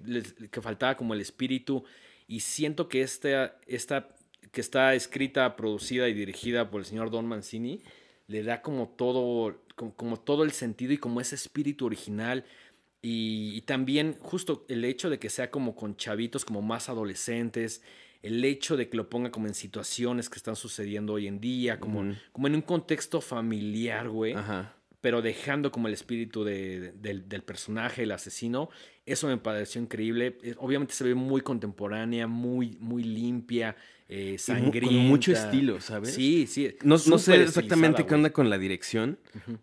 que faltaba como el espíritu y siento que esta, esta que está escrita, producida y dirigida por el señor Don Mancini, le da como todo, como, como todo el sentido y como ese espíritu original. Y, y también justo el hecho de que sea como con chavitos como más adolescentes, el hecho de que lo ponga como en situaciones que están sucediendo hoy en día, como, como en un contexto familiar, güey Ajá. Pero dejando como el espíritu de- de- del, del personaje, el asesino, eso me pareció increíble. Eh, Obviamente se ve muy contemporánea, muy, muy limpia, eh, sangrienta. Con mucho estilo, ¿sabes? Sí, sí. No, no sé exactamente qué onda con la dirección,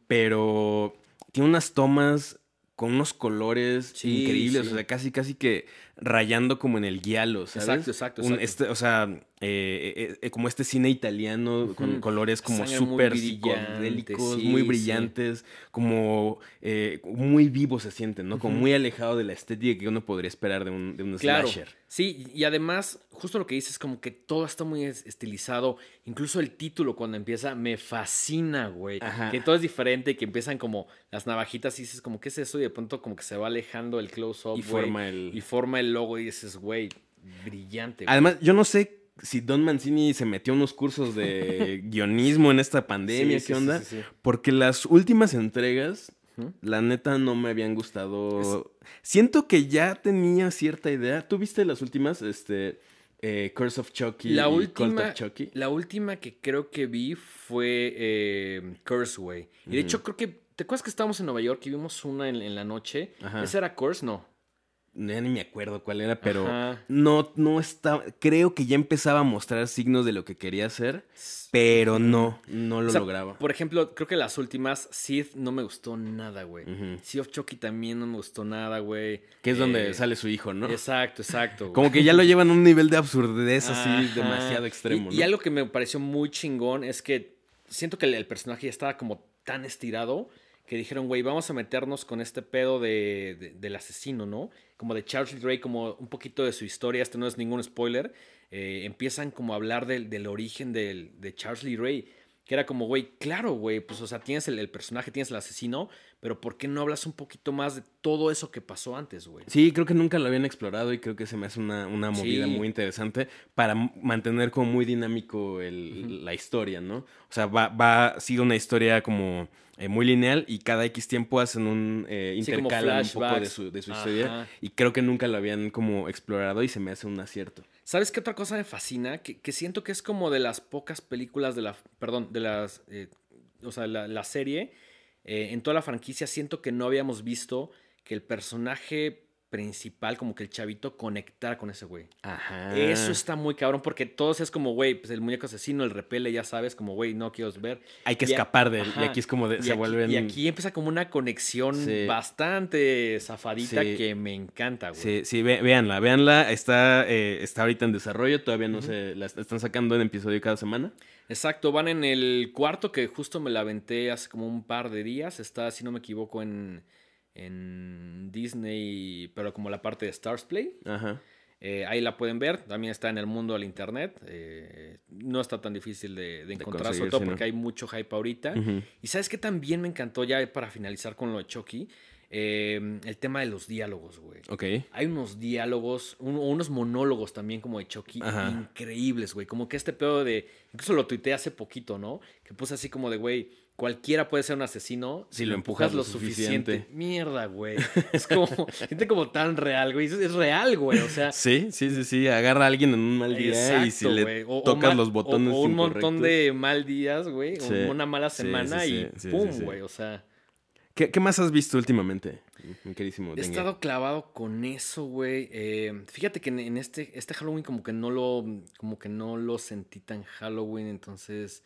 pero tiene unas tomas con unos colores Sí, increíbles, sí. o sea, casi casi que rayando como en el giallo, ¿sabes? Exacto, exacto, Un- este, o sea, eh, eh, eh, como este cine italiano con colores como súper psicodélicos, sí, muy sí. brillantes, como eh, muy vivo se sienten, ¿no? Como muy alejado de la estética que uno podría esperar de un, de un Claro. slasher. Sí, y además, justo lo que dices, como que todo está muy es- estilizado. Incluso el título cuando empieza me fascina, güey. Ajá. Que todo es diferente y que empiezan como las navajitas y dices, como, ¿qué es eso? Y de pronto como que se va alejando el close-up, Y güey, forma el... Y forma el logo y dices, güey, brillante. güey. Además, yo no sé si Don Mancini se metió a unos cursos de guionismo en esta pandemia, Sí, ¿qué sí, onda? sí. Porque las últimas entregas, la neta, no me habían gustado. Siento que ya tenía cierta idea. ¿Tú viste las últimas? Este, eh, Curse of Chucky La y Cult última, of Chucky. la última que creo que vi fue eh, Curse, güey. Y de hecho creo que, ¿te acuerdas que estábamos en Nueva York y vimos una en, en la noche? Ajá. ¿Esa era Curse? No. Ya ni me acuerdo cuál era, pero Ajá. no, no estaba, creo que ya empezaba a mostrar signos de lo que quería hacer, pero no, no lo O sea, lograba. Por ejemplo, creo que las últimas, Sith no me gustó nada, güey. Ujú. Sea of Chucky también no me gustó nada, güey. Que es donde Eh, sale su hijo, ¿no? Exacto, exacto. Como que ya lo llevan a un nivel de absurdez así demasiado extremo, Y, ¿no? y algo que me pareció muy chingón es que siento que el, el personaje ya estaba como tan estirado que dijeron, güey, vamos a meternos con este pedo de, de- del asesino, ¿no? Como de Charles Ray, como un poquito de su historia, este no es ningún spoiler. eh, empiezan como a hablar del, del origen del, de Charles Lee Ray. Que era como, güey, claro, güey, pues o sea, tienes el, el personaje, tienes el asesino, pero ¿por qué no hablas un poquito más de todo eso que pasó antes, güey? Sí, creo que nunca lo habían explorado y creo que se me hace una, una movida Sí. muy interesante para mantener como muy dinámico el- la historia, ¿no? O sea, va, va, ha sido una historia como eh, muy lineal y cada X tiempo hacen un eh, Sí, un poco de su, de su historia y creo que nunca lo habían como explorado y se me hace un acierto. ¿Sabes qué otra cosa me fascina? Que, siento que es como de las pocas películas de la. Perdón, de las. eh, o sea, la, la serie. eh, en toda la franquicia siento que no habíamos visto que el personaje principal, como que el chavito, conectara con ese güey. Ajá. Eso está muy cabrón porque todos es como, güey, pues el muñeco asesino, el repele, ya sabes, como, güey, no quiero ver. Hay que Y escapar de él. Y aquí es como de, se aquí, vuelven... y aquí empieza como una conexión Sí. bastante zafadita Sí. que me encanta, güey. Sí, sí, ve- véanla, véanla. Está, eh, está ahorita en desarrollo, todavía no se la est- están sacando en episodio cada semana. Exacto, van en el cuarto que justo me la aventé hace como un par de días. Está, si no me equivoco, en, en Disney, pero como la parte de Stars Play. Ajá. Eh, ahí la pueden ver. También está en el mundo del internet. Eh, no está tan difícil de, de encontrar, sobre todo porque hay mucho hype ahorita. Y sabes que también me encantó, ya para finalizar con lo de Chucky, eh, el tema de los diálogos, güey. Ok. Hay unos diálogos, un- unos monólogos también como de Chucky Ajá. increíbles, güey. Como que este pedo de. Incluso lo tuiteé hace poquito, ¿no? Que puse así como de, güey, cualquiera puede ser un asesino Si lo empujas lo suficiente. suficiente. Mierda, güey. Es como. siente como tan real, güey. Es, real, güey. O sea. Sí, sí, sí, sí. Agarra a alguien en un mal día y si le güey. O- o tocas mal- los botones O, o un montón de mal días, güey. o. Una mala semana sí, y sí, pum, güey. O sea. ¿Qué, qué más has visto últimamente, mi queridísimo He Dengue? estado clavado con eso, güey. Eh, fíjate que en, en este, este Halloween como que no lo, como que no lo sentí tan Halloween, entonces.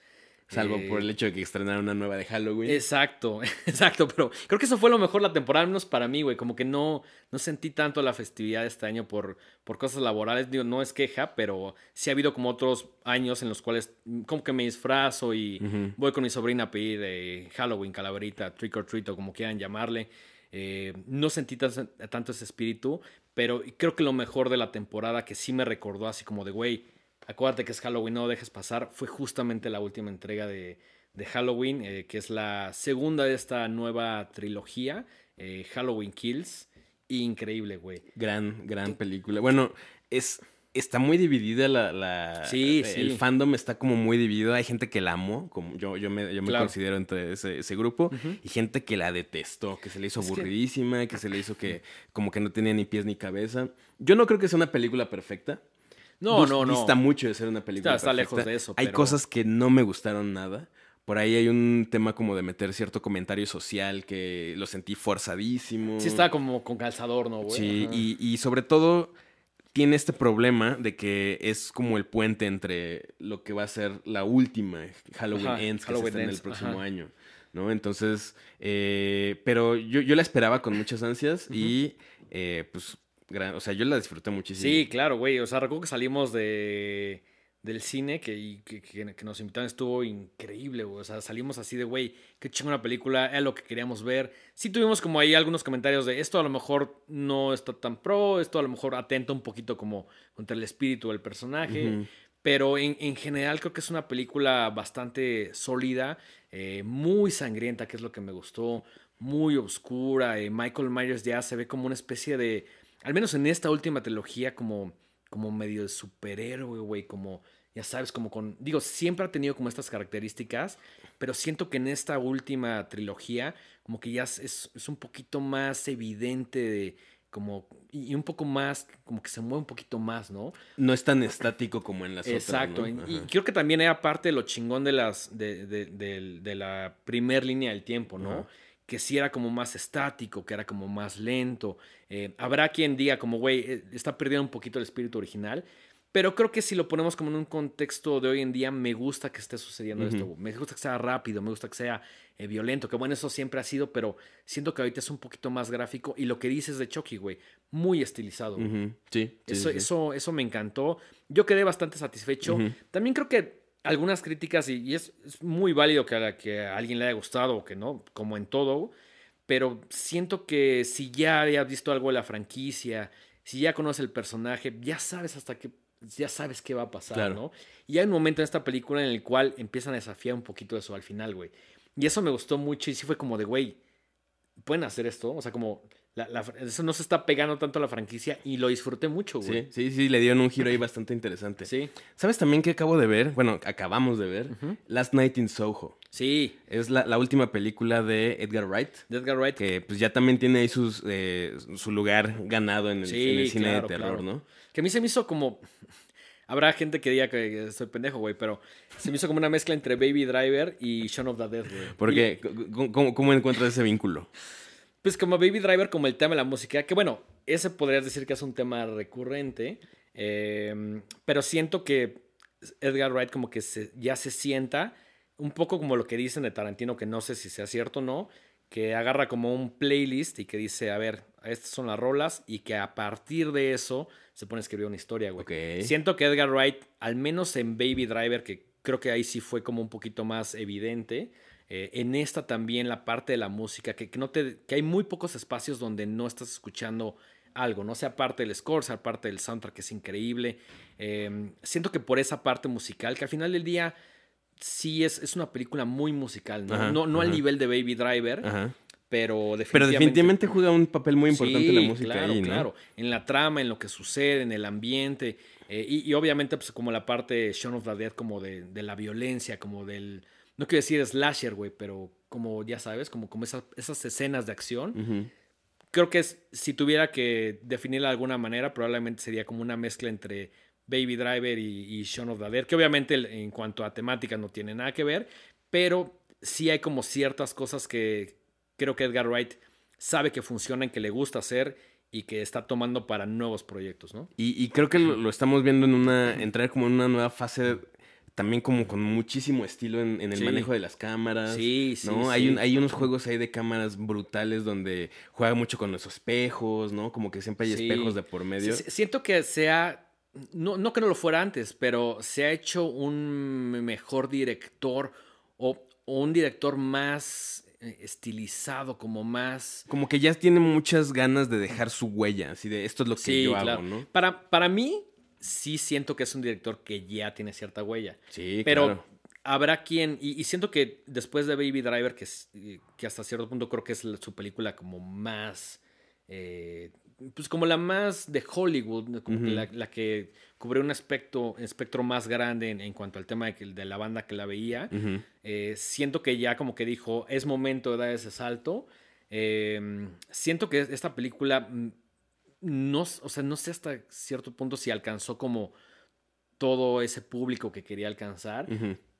Salvo eh, por el hecho de que estrenaron una nueva de Halloween. Exacto, exacto, pero creo que eso fue lo mejor la temporada, al menos para mí, güey. Como que no, no sentí tanto la festividad este año por, por cosas laborales. Digo, no es queja, pero sí ha habido como otros años en los cuales como que me disfrazo y voy con mi sobrina a pedir eh, Halloween, calaverita, trick or treat o como quieran llamarle. Eh, no sentí tan- tanto ese espíritu, pero creo que lo mejor de la temporada que sí me recordó así como de, güey, acuérdate que es Halloween, no lo dejes pasar, fue justamente la última entrega de, de Halloween, eh, que es la segunda de esta nueva trilogía, eh, Halloween Kills. Increíble, güey. Gran, gran película. Bueno, es... Está muy dividida la, la- Sí, el sí. fandom está como muy dividido. Hay gente que la amó, como yo, yo me, yo me Claro. considero entre ese, ese grupo, y gente que la detestó, que se le hizo Es que- aburridísima, que... se le hizo que como que no tenía ni pies ni cabeza. Yo no creo que sea una película perfecta. No, no, no. Dista mucho de ser una película Está- está lejos de eso, Hay pero- cosas que no me gustaron nada. Por ahí hay un tema como de meter cierto comentario social que lo sentí forzadísimo. Sí estaba como con calzador, ¿no, güey? Sí, y, y sobre todo tiene este problema de que es como el puente entre lo que va a ser la última Halloween Ajá, Ends que Halloween se estrena el Ends, próximo ajá. año. ¿No? Entonces, eh, pero yo, yo la esperaba con muchas ansias y eh, pues, gran- o sea, yo la disfruté muchísimo. Sí, claro, güey. O sea, recuerdo que salimos de, del cine que, que, que- nos invitaron. Estuvo increíble, güey. O sea, salimos así de, güey, qué chingona película. Era lo que queríamos ver. Sí tuvimos como ahí algunos comentarios de esto a lo mejor no está tan pro, esto a lo mejor atenta un poquito como contra el espíritu del personaje. Pero en, en general creo que es una película bastante sólida, eh, muy sangrienta, que es lo que me gustó, muy oscura. eh, Michael Myers ya se ve como una especie de, al menos en esta última trilogía, como, como medio de superhéroe, güey, como, ya sabes, como con, digo, siempre ha tenido como estas características, pero siento que en esta última trilogía, como que ya es, es- un poquito más evidente de... Como, y un poco más, como que se mueve un poquito más, ¿no? No es tan estático como en las Exacto. otras. ¿no? Y creo que también era parte de lo chingón de las de, de- la primer línea del tiempo, ¿no? Ajá. Que sí era como más estático, que era como más lento. Eh, habrá quien diga como, güey, eh, está perdiendo un poquito el espíritu original. Pero creo que si lo ponemos como en un contexto de hoy en día, me gusta que esté sucediendo esto. Me gusta que sea rápido, me gusta que sea eh, violento, que bueno, eso siempre ha sido, pero siento que ahorita es un poquito más gráfico. Y lo que dices de Chucky, güey, muy estilizado. sí, eso, Eso, eso me encantó. Yo quedé bastante satisfecho. También creo que algunas críticas, y, es, muy válido que a, que a alguien le haya gustado o que no, como en todo, pero siento que si ya hayas visto algo de la franquicia, si ya conoces el personaje, ya sabes hasta qué ya sabes qué va a pasar, ¿no? Y hay un momento en esta película en el cual empiezan a desafiar un poquito eso al final, güey. Y eso me gustó mucho y sí fue como de, güey, ¿pueden hacer esto? O sea, como eso no se está pegando tanto a la franquicia y lo disfruté mucho, güey. Sí, sí, sí, le dieron un giro ahí bastante interesante. Sí. ¿Sabes también que acabo de ver? Bueno, acabamos de ver. Last Night in Soho. Sí. Es la, última película de Edgar Wright. De Edgar Wright. Que pues ya también tiene ahí sus, eh, su lugar ganado en el, cine de terror, ¿no? Que a mí se me hizo como... Habrá gente que diga que soy pendejo, güey, pero se me hizo como una mezcla entre Baby Driver y Shaun of the Dead, güey. ¿Por qué? ¿Cómo, ¿Cómo encuentras ese vínculo? Pues como Baby Driver, como el tema de la música, que bueno, ese podrías decir que es un tema recurrente, em, pero siento que Edgar Wright como que ya se sienta, un poco como lo que dicen de Tarantino, que no sé si sea cierto o no, que agarra como un playlist y que dice, a ver, estas son las rolas y que a partir de eso se pone a escribir una historia, güey. Siento que Edgar Wright, al menos en Baby Driver, que creo que ahí sí fue como un poquito más evidente, eh, en esta también la parte de la música, que, no te, que hay muy pocos espacios donde no estás escuchando algo, no sea parte del score, sea parte del soundtrack, que es increíble. Em, siento que por esa parte musical, que al final del día sí es, es una película muy musical, no, no, al nivel de Baby Driver. Pero definitivamente, pero definitivamente juega un papel muy importante la música claro, ahí, ¿no? Claro, en la trama, en lo que sucede, en el ambiente. Eh, y, obviamente, pues, como la parte Shaun of the Dead, como de, de la violencia, como del, no quiero decir slasher, güey, pero como ya sabes, como, como esas, esas escenas de acción. Creo que si tuviera que definirla de alguna manera, probablemente sería como una mezcla entre Baby Driver y, y Shaun of the Dead, que obviamente en cuanto a temática no tiene nada que ver, pero sí hay como ciertas cosas que creo que Edgar Wright sabe que funcionan, que le gusta hacer y que está tomando para nuevos proyectos, ¿no? Y, creo que lo, estamos viendo en una, entrar como en una nueva fase también como con muchísimo estilo en, el manejo de las cámaras. Sí, sí. ¿no? Hay, hay unos juegos ahí de cámaras brutales donde juega mucho con los espejos, ¿no? Como que siempre hay espejos de por medio. siento que sea. No, no que no lo fuera antes, pero se ha hecho un mejor director o, un director más eh, estilizado, como más... Como que ya tiene muchas ganas de dejar su huella, así de esto es lo que yo hago, ¿no? Para, para mí, sí siento que es un director que ya tiene cierta huella. Sí, pero habrá quien, y, siento que después de Baby Driver, que, que hasta cierto punto creo que es su película como más, eh, pues como la más de Hollywood, como la, que cubrió un espectro, espectro más grande en, cuanto al tema de, de, la banda que la veía, eh, siento que ya como que dijo, es momento de dar ese salto. Eh, siento que esta película no, o sea, no sé hasta cierto punto si alcanzó como todo ese público que quería alcanzar.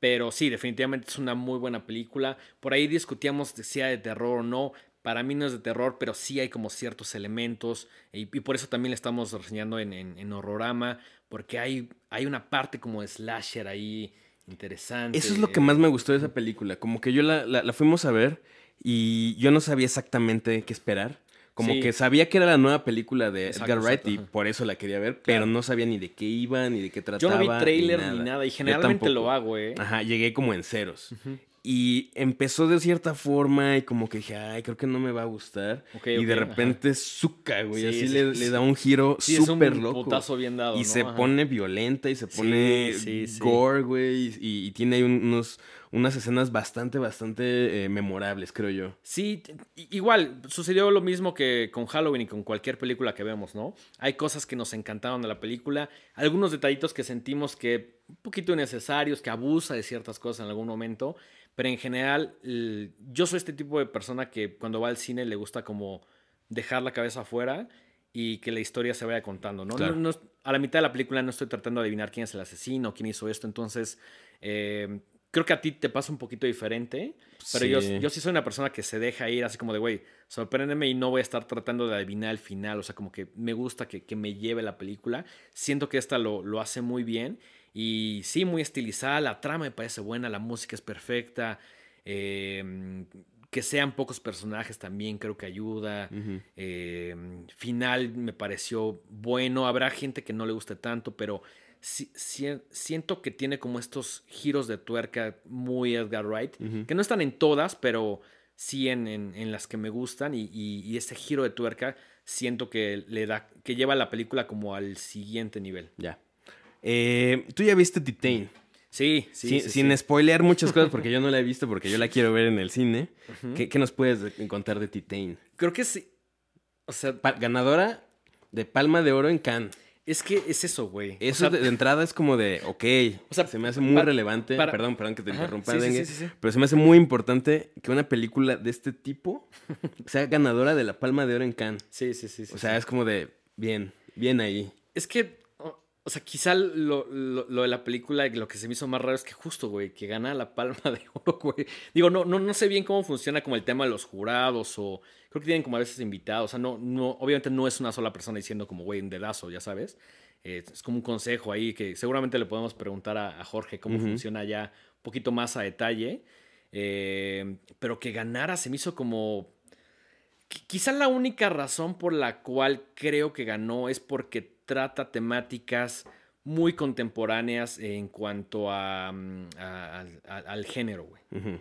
Pero sí, definitivamente es una muy buena película. Por ahí discutíamos si sea de terror o no. Para mí no es de terror, pero sí hay como ciertos elementos. Y, por eso también le estamos reseñando en, en, Horrorama. Porque hay, hay una parte como de slasher ahí interesante. Eso es lo que más me gustó de esa película. Como que yo la, la fuimos a ver y yo no sabía exactamente qué esperar. Como que sabía que era la nueva película de Edgar Wright y por eso la quería ver, pero no sabía ni de qué iba, ni de qué trataba. Yo no vi trailer ni nada, y generalmente lo hago, ¿eh? Ajá, llegué como en ceros. Y empezó de cierta forma y como que dije, ay, creo que no me va a gustar. y de repente suca, güey. así le, da un giro súper loco. Putazo bien dado, y se pone violenta y se pone gore, güey. Y, tiene ahí unos, unas escenas bastante, bastante eh, memorables, creo yo. Sí, igual, sucedió lo mismo que con Halloween y con cualquier película que vemos, ¿no? Hay cosas que nos encantaron de la película, algunos detallitos que sentimos que un poquito innecesarios, que abusa de ciertas cosas en algún momento, pero en general yo soy este tipo de persona que cuando va al cine le gusta como dejar la cabeza afuera y que la historia se vaya contando, ¿no? a la mitad de la película no estoy tratando de adivinar quién es el asesino, quién hizo esto, entonces... Eh, creo que a ti te pasa un poquito diferente, pero yo, Sí. yo sí soy una persona que se deja ir así como de, güey, sorpréndeme y no voy a estar tratando de adivinar el final, o sea, como que me gusta que, que me lleve la película. Siento que esta lo, lo hace muy bien y sí, muy estilizada, la trama me parece buena, la música es perfecta, eh, que sean pocos personajes también creo que ayuda. Eh, final me pareció bueno. Habrá gente que no le guste tanto, pero siento que tiene como estos giros de tuerca muy Edgar Wright, que no están en todas, pero sí en, en- en las que me gustan. Y, y- y ese giro de tuerca siento que le da, que lleva la película como al siguiente nivel. Ya. Eh, Tú ya viste Titain. Sí, sí. sin sí, sin sí. spoilear muchas cosas porque yo no la he visto porque yo la quiero ver en el cine. ¿Qué, qué nos puedes de- contar de Titain? Creo que sí. O sea, Pa- ganadora de Palma de Oro en Cannes. Es que es eso, güey. O Eso sea, de, de entrada es como de, ok, O sea, se me hace muy relevante. para- perdón, perdón que te Ajá, interrumpa, sí, Dengue, sí, sí, pero se me hace muy importante que una película de este tipo sea ganadora de la Palma de Oro en Cannes. sí, sí, sí. sí, O sea, es como de, bien, bien ahí. Es que, o, o sea, quizá lo, lo- lo de la película, lo que se me hizo más raro es que justo, güey, que gana la palma de oro, güey. Digo, no, no, no sé bien cómo funciona como el tema de los jurados o creo que tienen como a veces invitados. O sea, no, no, obviamente no es una sola persona diciendo como, güey, un dedazo, ya sabes. Eh, es como un consejo ahí que seguramente le podemos preguntar a, a Jorge cómo funciona ya un poquito más a detalle. Eh, pero que ganara se me hizo como Qui- Quizá la única razón por la cual creo que ganó es porque trata temáticas muy contemporáneas en cuanto a, mm, a- al- género, güey. Ujú.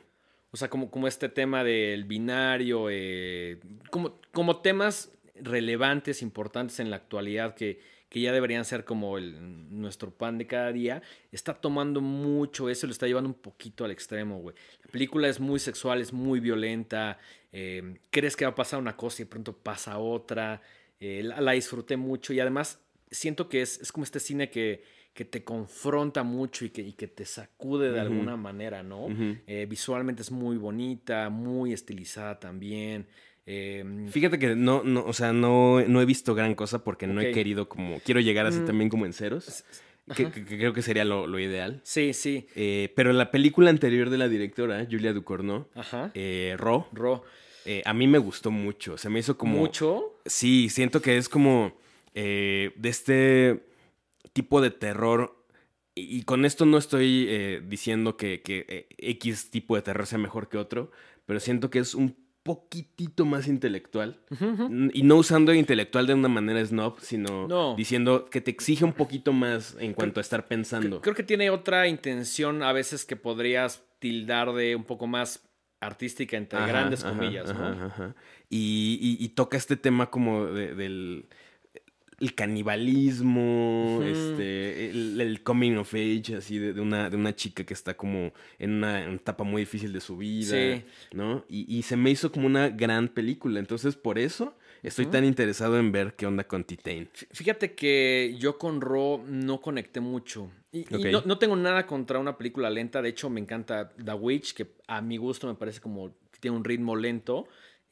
O sea, como, como este tema del binario, eh, como, como temas relevantes, importantes en la actualidad que, que ya deberían ser como nuestro pan de cada día, está tomando mucho eso, lo está llevando un poquito al extremo, güey. La película es muy sexual, es muy violenta, eh, crees que va a pasar una cosa y de pronto pasa otra, eh, la, la disfruté mucho y además siento que es, es como este cine que, que te confronta mucho y que, y que te sacude de alguna manera, ¿no? Eh, visualmente es muy bonita, muy estilizada también. Eh, Fíjate que no, no, o sea, no, no he visto gran cosa porque no he querido como, quiero llegar así Mm. también como en ceros, que, ajá. que- que creo que sería lo, lo ideal. sí, sí. Eh, pero la película anterior de la directora, Julia Ducournau, Ajá. eh, Ro, Ro. eh, a mí me gustó mucho. Se me hizo como... Mucho. Sí, siento que es como de este tipo de terror. Y, con esto no estoy eh, diciendo que, que, eh, X tipo de terror sea mejor que otro, pero siento que es un poquitito más intelectual. Y no usando intelectual de una manera snob, sino No. diciendo que te exige un poquito más en cuanto a estar pensando. Creo que tiene otra intención a veces que podrías tildar de un poco más artística, entre Ajá, grandes ajá, comillas, ¿no? ajá, ajá. Y, y- y toca este tema como de- del el canibalismo, este, el, el coming of age, así de, de una, de una chica que está como en una etapa muy difícil de su vida, Sí. ¿no? Y, y se me hizo como una gran película, entonces por eso estoy tan interesado en ver qué onda con Titain. Fí- Fíjate que yo con Ro no conecté mucho. Y, no, no tengo nada contra una película lenta. De hecho, me encanta The Witch, que a mi gusto me parece como que tiene un ritmo lento,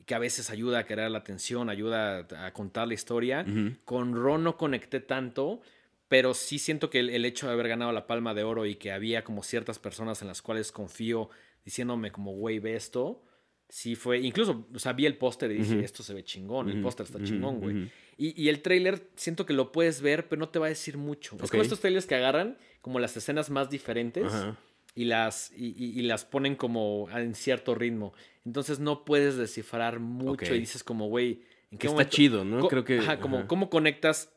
que a veces ayuda a crear la atención, ayuda a, a contar la historia. Con Ro no conecté tanto, pero sí siento que el, el hecho de haber ganado la Palma de Oro y que había como ciertas personas en las cuales confío diciéndome como, güey, ve esto. Sí fue, incluso, o sea, vi el póster y dije, esto se ve chingón, el póster está chingón, güey. Y, y el tráiler siento que lo puedes ver, pero no te va a decir mucho. Es como estos trailers que agarran como las escenas más diferentes y las, y, y- y las ponen como en cierto ritmo. Entonces no puedes descifrar mucho y dices como, güey, ¿en qué está momento? chido, ¿no? Creo que... Ajá, como. ¿cómo conectas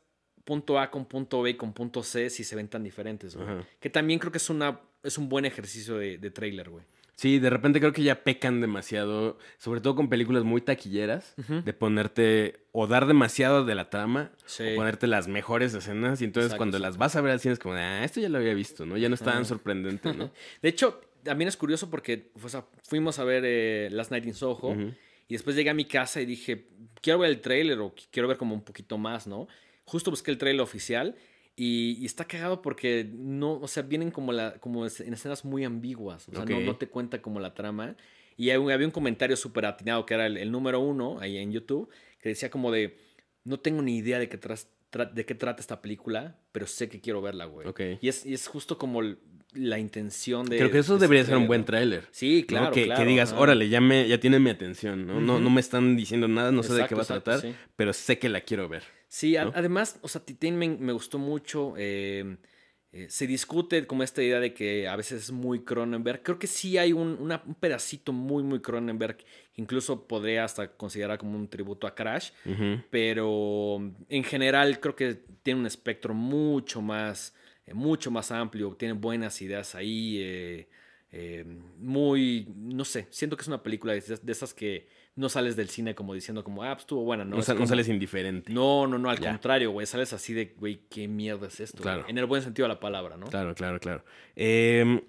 punto A con punto B con punto C si se ven tan diferentes, güey? Que también creo que es, una, es un buen ejercicio de, de trailer, güey. Sí, de repente creo que ya pecan demasiado, sobre todo con películas muy taquilleras, de ponerte o dar demasiado de la trama Sí. o ponerte las mejores escenas y entonces Exacto, cuando las vas a ver al cine es como, ah, esto ya lo había visto, ¿no? Ya no es tan sorprendente, ¿no? De hecho, también es curioso porque o sea, fuimos a ver eh, Last Night in Soho Ujú. y después llegué a mi casa y dije, quiero ver el trailer o qu- quiero ver como un poquito más, ¿no? Justo busqué el trailer oficial y, y está cagado porque no, o sea, vienen como, la, como en escenas muy ambiguas, o sea, no, no te cuenta como la trama. Y un- había un comentario súper atinado que era el, el número uno ahí en YouTube que decía como de, no tengo ni idea de qué, de qué trata esta película, pero sé que quiero verla, güey. Ok. Y es, y es justo como el- la intención de. Creo que eso de debería ser un buen tráiler. Sí, ¿no? claro. Que, claro, que digas, órale, ya, me, ya tienen mi atención, ¿no? no, me están diciendo nada, no sé de qué va a tratar, exacto, sí. pero sé que la quiero ver. Sí, además, o sea, Titane me, me gustó mucho. eh, eh, se discute como esta idea de que a veces es muy Cronenberg. Creo que sí hay un, una- un pedacito muy, muy Cronenberg. Incluso podría hasta considerar como un tributo a Crash. Pero en general creo que tiene un espectro mucho más, eh, mucho más amplio. Tiene buenas ideas ahí. eh, eh, muy, no sé, siento que es una película de, de esas que no sales del cine como diciendo como, ah, pues estuvo buena, ¿no? No, sales indiferente. no, no, no, al Ya. contrario, güey. Sales así de, güey, ¿qué mierda es esto? Claro. En el buen sentido de la palabra, ¿no? Claro, claro, claro. Em,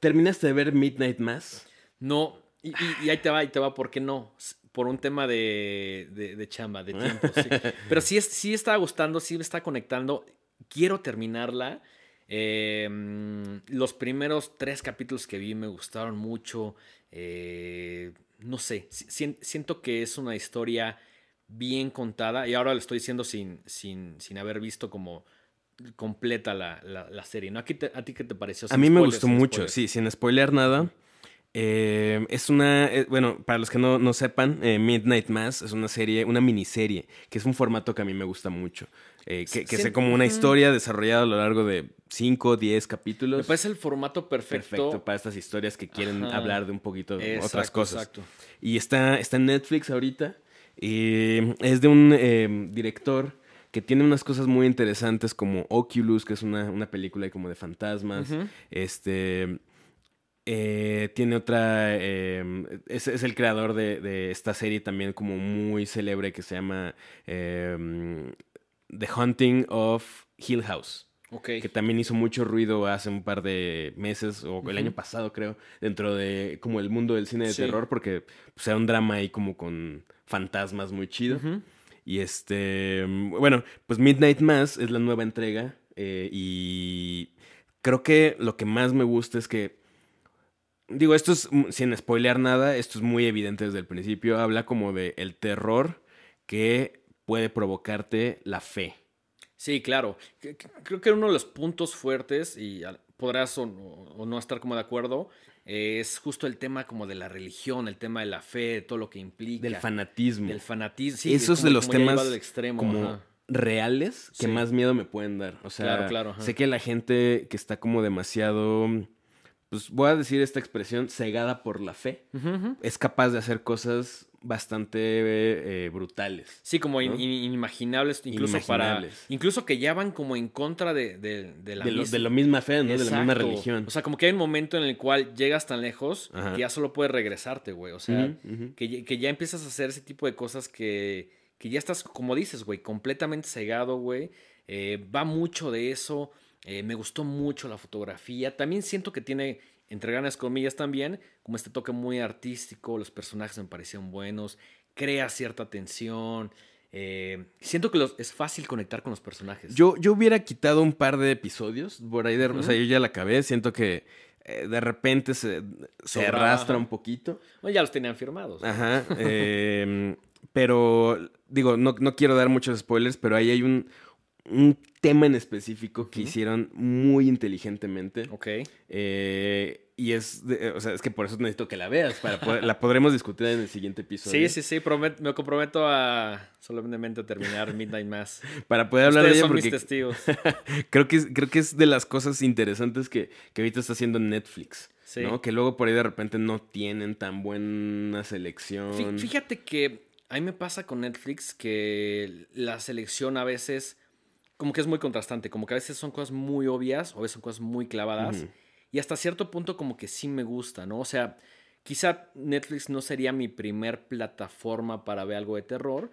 ¿Terminaste de ver Midnight Mass? No, y, y- y ahí te va, ahí te va, ¿por qué no? Por un tema de, de, de chamba, de tiempo, sí. Pero sí, es, sí está gustando, sí me está conectando. Quiero terminarla. Eh, mm, los primeros tres capítulos que vi me gustaron mucho. Eh, no sé, si- si- siento que es una historia bien contada. Y ahora lo estoy diciendo sin, sin, sin haber visto como completa la, la- la serie. ¿no? ¿A, ti te- ¿A ti qué te pareció? A mí me spoilers, gustó mucho, spoilers. sí, sin spoilear nada. Eh, es una, eh, bueno, para los que no, no sepan, eh, Midnight Mass es una serie, una miniserie, que es un formato que a mí me gusta mucho. Eh, que que Sí, sea como una historia desarrollada a lo largo de 5, 10 capítulos. Me parece el formato perfecto. perfecto para estas historias que quieren Ajá. hablar de un poquito de otras cosas. Exacto. Y está, está en Netflix ahorita. Y es de un eh, director que tiene unas cosas muy interesantes como Oculus, que es una, una película como de fantasmas. Este. eh, tiene otra. eh, es, es el creador de, de esta serie también como muy célebre que se llama eh, The Hunting of Hill House Ok. que también hizo mucho ruido hace un par de meses, o el año pasado creo, dentro de como el mundo del cine de Sí. terror, porque pues, era un drama ahí como con fantasmas muy chido. Y este, bueno, pues Midnight Mass es la nueva entrega eh, y creo que lo que más me gusta es que, digo, esto es mm, sin spoilear nada, esto es muy evidente desde el principio, habla como de el terror que puede provocarte la fe. Sí, claro. Creo que uno de los puntos fuertes, y podrás o, o no estar como de acuerdo, es justo el tema como de la religión, el tema de la fe, de todo lo que implica. Del fanatismo. Del fanatismo. Sí, Esos como- de los temas llevado al extremo. como ajá. reales que Sí. más miedo me pueden dar. O sea, Claro, claro, sé que la gente que está como demasiado, pues voy a decir esta expresión, cegada por la fe, es capaz de hacer cosas bastante eh, brutales. Sí, como in- ¿no? in- inimaginables, incluso Inimaginables. para. Incluso que ya van como en contra de, de, de la De, lo, mis- de la misma fe, ¿no? De la misma Exacto. religión. O sea, como que hay un momento en el cual llegas tan lejos Ajá. que ya solo puedes regresarte, güey. O sea, que ya empiezas a hacer ese tipo de cosas que, que ya estás, como dices, güey, completamente cegado, güey. Eh, va mucho de eso. Eh, me gustó mucho la fotografía. También siento que tiene, entre grandes comillas también, como este toque muy artístico. Los personajes me parecieron buenos. Crea cierta tensión. Eh, siento que los- es fácil conectar con los personajes. Yo, yo hubiera quitado un par de episodios por ahí, de, o sea, yo ya la acabé, siento que eh, de repente se, se Sobra, arrastra ajá. un poquito. Bueno, ya los tenían firmados. Ajá. eh, pero, digo, no, no quiero dar muchos spoilers, pero ahí hay un, un tema en específico que hicieron muy inteligentemente. Ok. eh, y es, de- o sea, es que por eso necesito que la veas, para poder- la podremos discutir en el siguiente episodio. Sí, sí, sí, promet- me comprometo a solemnemente terminar Midnight Mass. Para poder hablar Ustedes de ella, son mis porque testigos. creo que, es, creo que es de las cosas interesantes que, que ahorita está haciendo Netflix. Sí. ¿no? Que luego por ahí de repente no tienen tan buena selección. Fí- Fíjate que a mí me pasa con Netflix que la selección a veces como que es muy contrastante, como que a veces son cosas muy obvias o a veces son cosas muy clavadas y hasta cierto punto como que sí me gusta, ¿no? O sea, quizá Netflix no sería mi primer plataforma para ver algo de terror,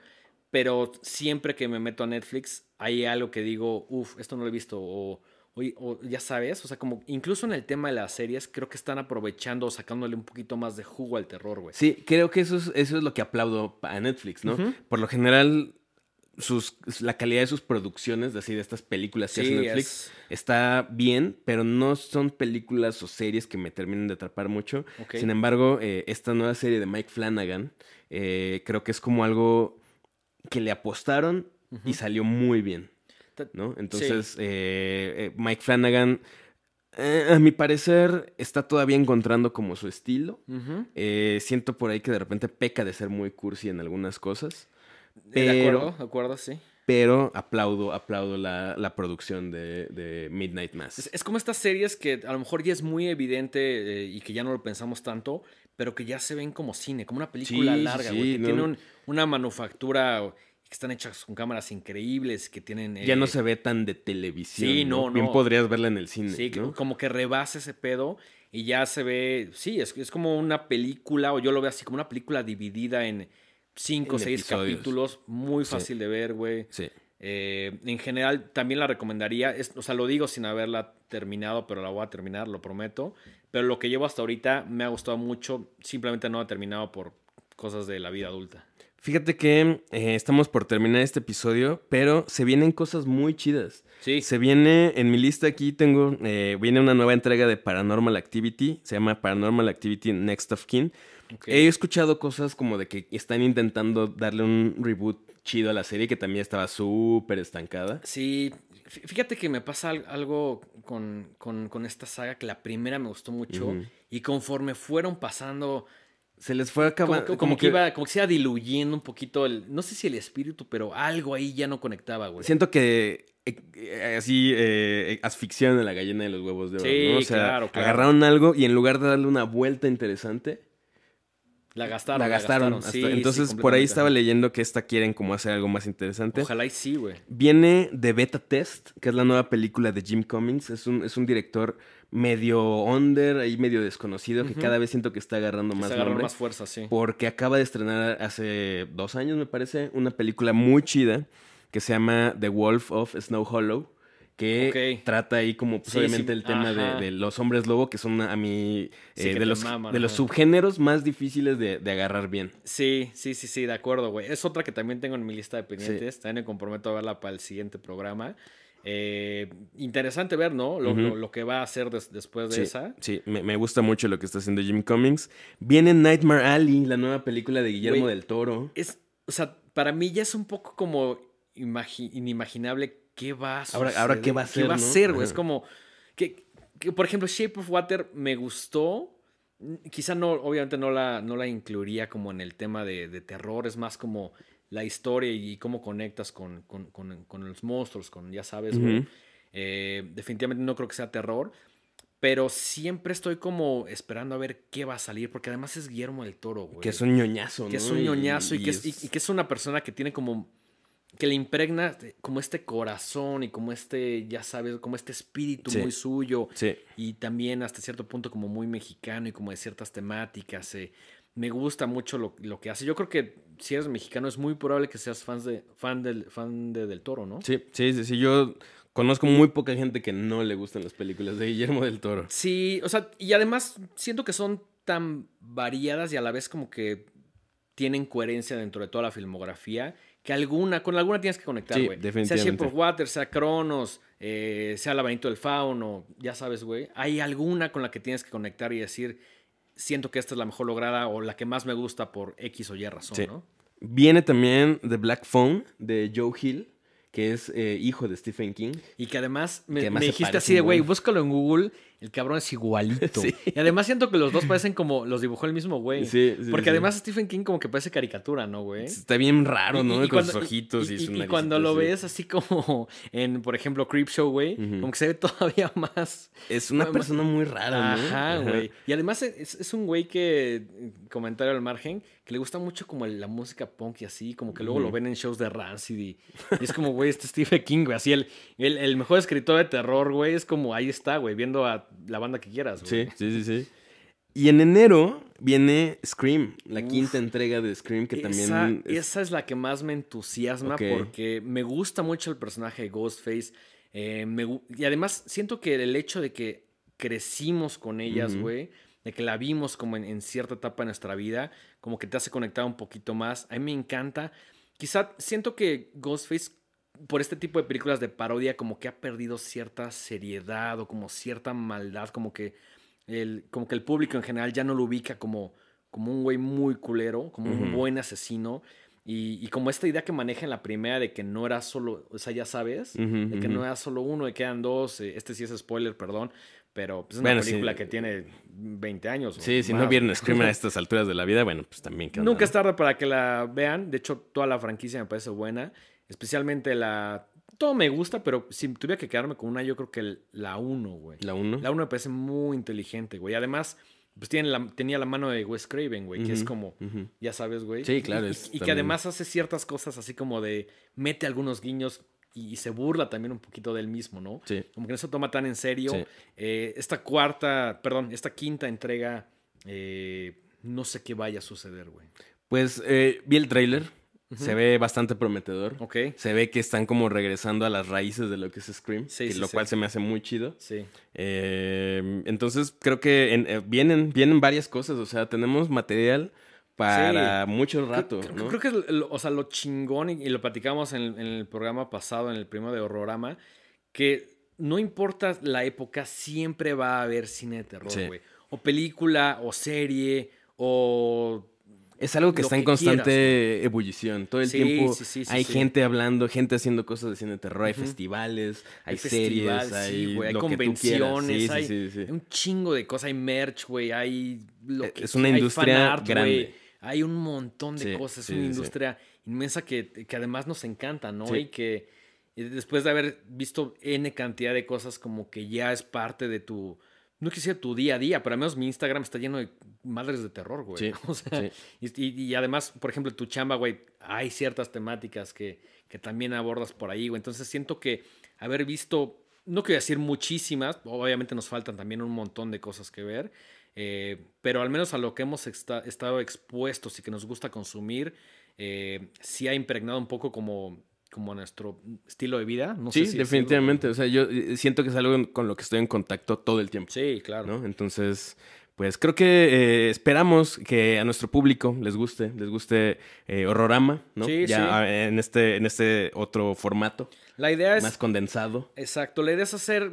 pero siempre que me meto a Netflix hay algo que digo, uff, esto no lo he visto o, o, o ya sabes, o sea, como incluso en el tema de las series creo que están aprovechando o sacándole un poquito más de jugo al terror, güey. Sí, creo que eso es, eso es lo que aplaudo a Netflix, ¿no? Por lo general, sus, la calidad de sus producciones, así de estas películas que Sí, hace Netflix, es- está bien, pero no son películas o series que me terminen de atrapar mucho. Sin embargo, eh, esta nueva serie de Mike Flanagan, eh, creo que es como algo que le apostaron y salió muy bien, ¿no? Entonces, eh, eh, Mike Flanagan a mi parecer está todavía encontrando como su estilo. Siento por ahí que de repente peca de ser muy cursi en algunas cosas. De acuerdo, de acuerdo, sí. Pero aplaudo, aplaudo la, producción de, Midnight Mass. Es, como estas series que a lo mejor ya es muy evidente eh, y que ya no lo pensamos tanto, pero que ya se ven como cine, como una película larga, güey. que tiene una manufactura que están hechas con cámaras increíbles, que tienen... ya no eh, se ve tan de televisión. Sí, no, no. Bien podrías verla en el cine. Sí, como que rebasa ese pedo y ya se ve... Sí, es, es como una película, o yo lo veo así como una película dividida en cinco o seis capítulos. Muy fácil de ver, güey. Sí. Eh, en general, también la recomendaría. o sea, lo digo sin haberla terminado, pero la voy a terminar, lo prometo. Pero lo que llevo hasta ahorita me ha gustado mucho. Simplemente no ha terminado por cosas de la vida adulta. Fíjate que eh, estamos por terminar este episodio, pero se vienen cosas muy chidas. Sí. Se viene, en mi lista aquí tengo, eh, viene una nueva entrega de Paranormal Activity, se llama Paranormal Activity Next of Kin. He escuchado cosas como de que están intentando darle un reboot chido a la serie que también estaba súper estancada. Sí, fíjate que me pasa algo con, con, esta saga que la primera me gustó mucho y conforme fueron pasando se les fue acabando. Como, que, iba, como que se iba diluyendo un poquito el. No sé si el espíritu, pero algo ahí ya no conectaba, güey. Siento que eh, eh, así eh, asfixiaron a la gallina de los huevos de oro. Sí, ¿no? O sea, claro, agarraron algo y en lugar de darle una vuelta interesante. La gastaron. La gastaron. entonces, por ahí estaba leyendo que esta quieren como hacer algo más interesante. Ojalá y sí, güey. Viene de Beta Test, que es la nueva película de Jim Cummings. Es un, es un director medio under, ahí medio desconocido, que cada vez siento que está agarrando más está más fuerza, sí. Porque acaba de estrenar hace dos años, me parece, una película muy chida que se llama The Wolf of Snow Hollow que trata ahí como pues, obviamente el tema de, los hombres lobo, que son a mí eh, de, los, de los subgéneros más difíciles de, agarrar bien. Sí, sí, sí, sí, de acuerdo, güey. Es otra que también tengo en mi lista de pendientes, también me comprometo a verla para el siguiente programa. Eh, interesante ver, ¿no? Lo, que va a hacer después de esa. Sí, me, gusta mucho lo que está haciendo Jim Cummings. Viene Nightmare Alley, la nueva película de Guillermo del Toro. Es, o sea, para mí ya es un poco como inimaginable qué va a Ahora, ahora ¿qué va a ser? ¿Qué va a ser, güey? Es como que, por ejemplo, Shape of Water me gustó. Quizá no, obviamente no la, no la incluiría como en el tema de, de terror, es más como la historia y cómo conectas con, los monstruos, con, ya sabes, eh, definitivamente no creo que sea terror, pero siempre estoy como esperando a ver qué va a salir, porque además es Guillermo del Toro, güey. Que es un ñoñazo, Que es un ñoñazo y, que es... que es una persona que tiene como que le impregna como este corazón y como este, ya sabes, como este espíritu muy suyo. Sí. Y también hasta cierto punto como muy mexicano y como de ciertas temáticas. Eh me gusta mucho lo, que hace. Yo creo que si eres mexicano es muy probable que seas fan, de, fan, del, fan de, del Toro, ¿no? Sí, sí, sí, Yo conozco muy poca gente que no le gustan las películas de Guillermo del Toro. Sí, o sea, y además siento que son tan variadas y a la vez como que tienen coherencia dentro de toda la filmografía que alguna, con alguna tienes que conectar, güey. Sí, definitivamente. Sea Shape Water, sea Cronos, eh, sea Laberinto del Fauno, ya sabes, güey. Hay alguna con la que tienes que conectar y decir siento que esta es la mejor lograda o la que más me gusta por X o Y razón, ¿no? Viene también The Black Phone de Joe Hill que es eh, hijo de Stephen King. Y que además me, dijiste así de, güey, búscalo en Google, el cabrón es igualito. Y además siento que los dos parecen como los dibujó el mismo güey. Sí, sí Porque además Stephen King como que parece caricatura, ¿no, güey? Está bien raro, ¿no? Con sus ojitos y, su Y cuando lo ves así como en, por ejemplo, Creepshow, güey, como que se ve todavía más... Es una persona muy rara, ¿no? Ajá, güey. Y además es, es un güey que, comentario al margen, que le gusta mucho como la música punk y así, como que luego lo ven en shows de Rancid y, es como, güey, este Stephen King, güey, así el, el, mejor escritor de terror, güey, es como ahí está, güey, viendo a la banda que quieras, güey. Sí, sí, sí, sí. Y en enero viene Scream, la quinta entrega de Scream, que también... Esa es la que más me entusiasma porque me gusta mucho el personaje de Ghostface. Eh, y además siento que el hecho de que crecimos con ellas, güey de que la vimos como en, cierta etapa de nuestra vida, como que te hace conectar un poquito más. A mí me encanta. Quizá siento que Ghostface, por este tipo de películas de parodia, como que ha perdido cierta seriedad o como cierta maldad, como que el, como que el público en general ya no lo ubica como, como un güey muy culero, como un buen asesino. Y, como esta idea que maneja en la primera de que no era solo, o sea, ya sabes, de que no era solo uno, de que eran dos, eh, este sí es spoiler, perdón, Pero pues, es una Bueno, sí. película que tiene 20 años. Sí, si no vieron Scream a estas alturas de la vida, bueno, pues también que Nunca es tarde para que la vean. De hecho, toda la franquicia me parece buena. Especialmente la. Todo me gusta, pero si tuviera que quedarme con una, yo creo que la 1, güey. La 1. La 1 me parece muy inteligente, güey. Además, pues tiene la- tenía la mano de Wes Craven, güey, que es como, ya sabes, güey. Sí, claro, Y, que además hace ciertas cosas así como de mete algunos guiños y, se burla también un poquito del mismo, ¿no? Sí. Como que no se toma tan en serio. Sí. Eh, esta cuarta, perdón, esta quinta entrega, eh, no sé qué vaya a suceder, güey. Pues eh, vi el tráiler. Se ve bastante prometedor. Ok. Se ve que están como regresando a las raíces de lo que es Scream. Sí, que sí, lo sí. cual se me hace muy chido. Sí. Eh, entonces creo que en- eh, vienen, vienen varias cosas. O sea, tenemos material para mucho rato. Creo, ¿no? creo que lo, o sea, lo chingón, y, y lo platicamos en, el- en el programa pasado, en el primero de Horrorama, que no importa la época, siempre va a haber cine de terror, Sí. güey. O película, o serie, o... Es algo que está en que constante ebullición. Todo el Sí, tiempo sí, sí, sí, hay gente hablando, gente haciendo cosas de cine de terror. Hay festivales, hay, Hay series, hay, hay lo que tú quieras. convenciones, hay-. Hay un chingo de cosas, hay merch, güey, hay... Lo Eh, que es una hay industria fanart, güey, grande. Hay un montón de cosas, es una industria inmensa que, que además nos encanta, ¿no? Y que después de haber visto N cantidad de cosas como que ya es parte de tu... No quisiera tu día a día, pero al menos mi Instagram está lleno de madres de terror, güey. Sí, O sea, sí. y, además, por ejemplo, tu chamba, güey, hay ciertas temáticas que, que también abordas por ahí, güey. Entonces siento que haber visto, no quiero decir muchísimas, obviamente nos faltan también un montón de cosas que ver, eh, pero al menos a lo que hemos esta- estado expuestos y que nos gusta consumir, eh, sí ha impregnado un poco como, como nuestro estilo de vida. No Sí, sé si definitivamente. O sea, yo eh, siento que es algo con lo que estoy en contacto todo el tiempo. Sí, claro. ¿no? Entonces, pues creo que eh, esperamos que a nuestro público les guste, les guste eh, Horrorama, ¿no? Sí, ya sí. ah, en este, en este otro formato, La idea es... más condensado. Exacto, la idea es hacer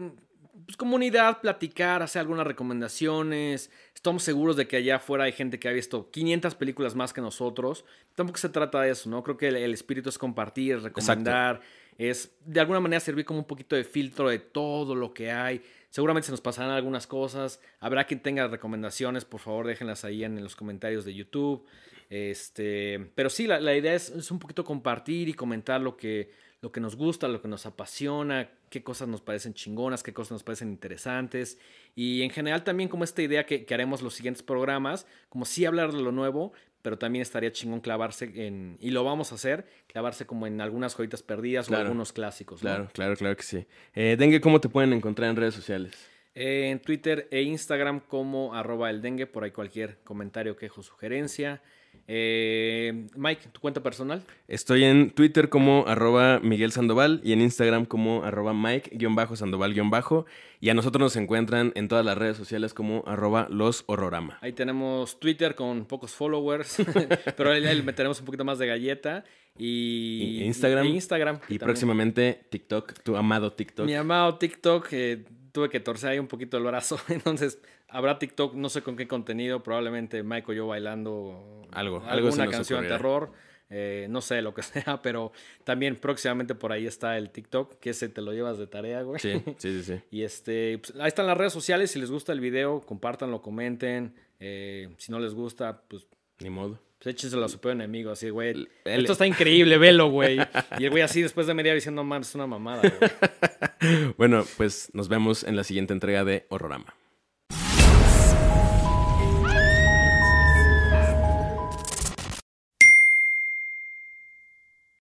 pues, comunidad, platicar, hacer algunas recomendaciones. Estamos seguros de que allá afuera hay gente que ha visto 500 películas más que nosotros. Tampoco se trata de eso, ¿no? Creo que el, el espíritu es compartir, recomendar, es de alguna manera servir como un poquito de filtro de todo lo que hay. Seguramente se nos pasarán algunas cosas. Habrá quien tenga recomendaciones, por favor déjenlas ahí en, los comentarios de YouTube. Este, pero sí, la, la idea es, es un poquito compartir y comentar lo que, lo que nos gusta, lo que nos apasiona, qué cosas nos parecen chingonas, qué cosas nos parecen interesantes. Y en general también como esta idea que, que haremos los siguientes programas, como sí hablar de lo nuevo, pero también estaría chingón clavarse en, y lo vamos a hacer, clavarse como en algunas joyitas perdidas Claro. o algunos clásicos. ¿no? Claro, claro, claro que sí. Eh, Dengue, ¿cómo te pueden encontrar en redes sociales? Eh, en Twitter e Instagram como arroba el dengue, por ahí cualquier comentario, quejo, sugerencia. Eh, Mike, ¿tu cuenta personal? Estoy en Twitter como arroba Miguel Sandoval y en Instagram como arroba Mike-Sandoval- y a nosotros nos encuentran en todas las redes sociales como arroba los horrorama. Ahí tenemos Twitter con pocos followers, pero ahí le meteremos un poquito más de galleta. Y Y Instagram. e Instagram. Y próximamente TikTok, tu amado TikTok. Mi amado TikTok, eh, tuve que torcer ahí un poquito el brazo, entonces habrá TikTok, no sé con qué contenido, probablemente Mike o yo bailando Algo, algo alguna nos canción de terror, eh, no sé, lo que sea, pero también próximamente por ahí está el TikTok, que ese te lo llevas de tarea, güey. Sí, sí, sí, sí. Y este, pues, ahí están las redes sociales, si les gusta el video, compártanlo, comenten, eh, si no les gusta, pues Ni modo. Pues échenselo a su peor enemigo, así, güey. El- Esto está increíble, velo, güey. Y el güey así después de media diciendo, man, es una mamada, güey. Bueno, pues nos vemos en la siguiente entrega de Horrorama.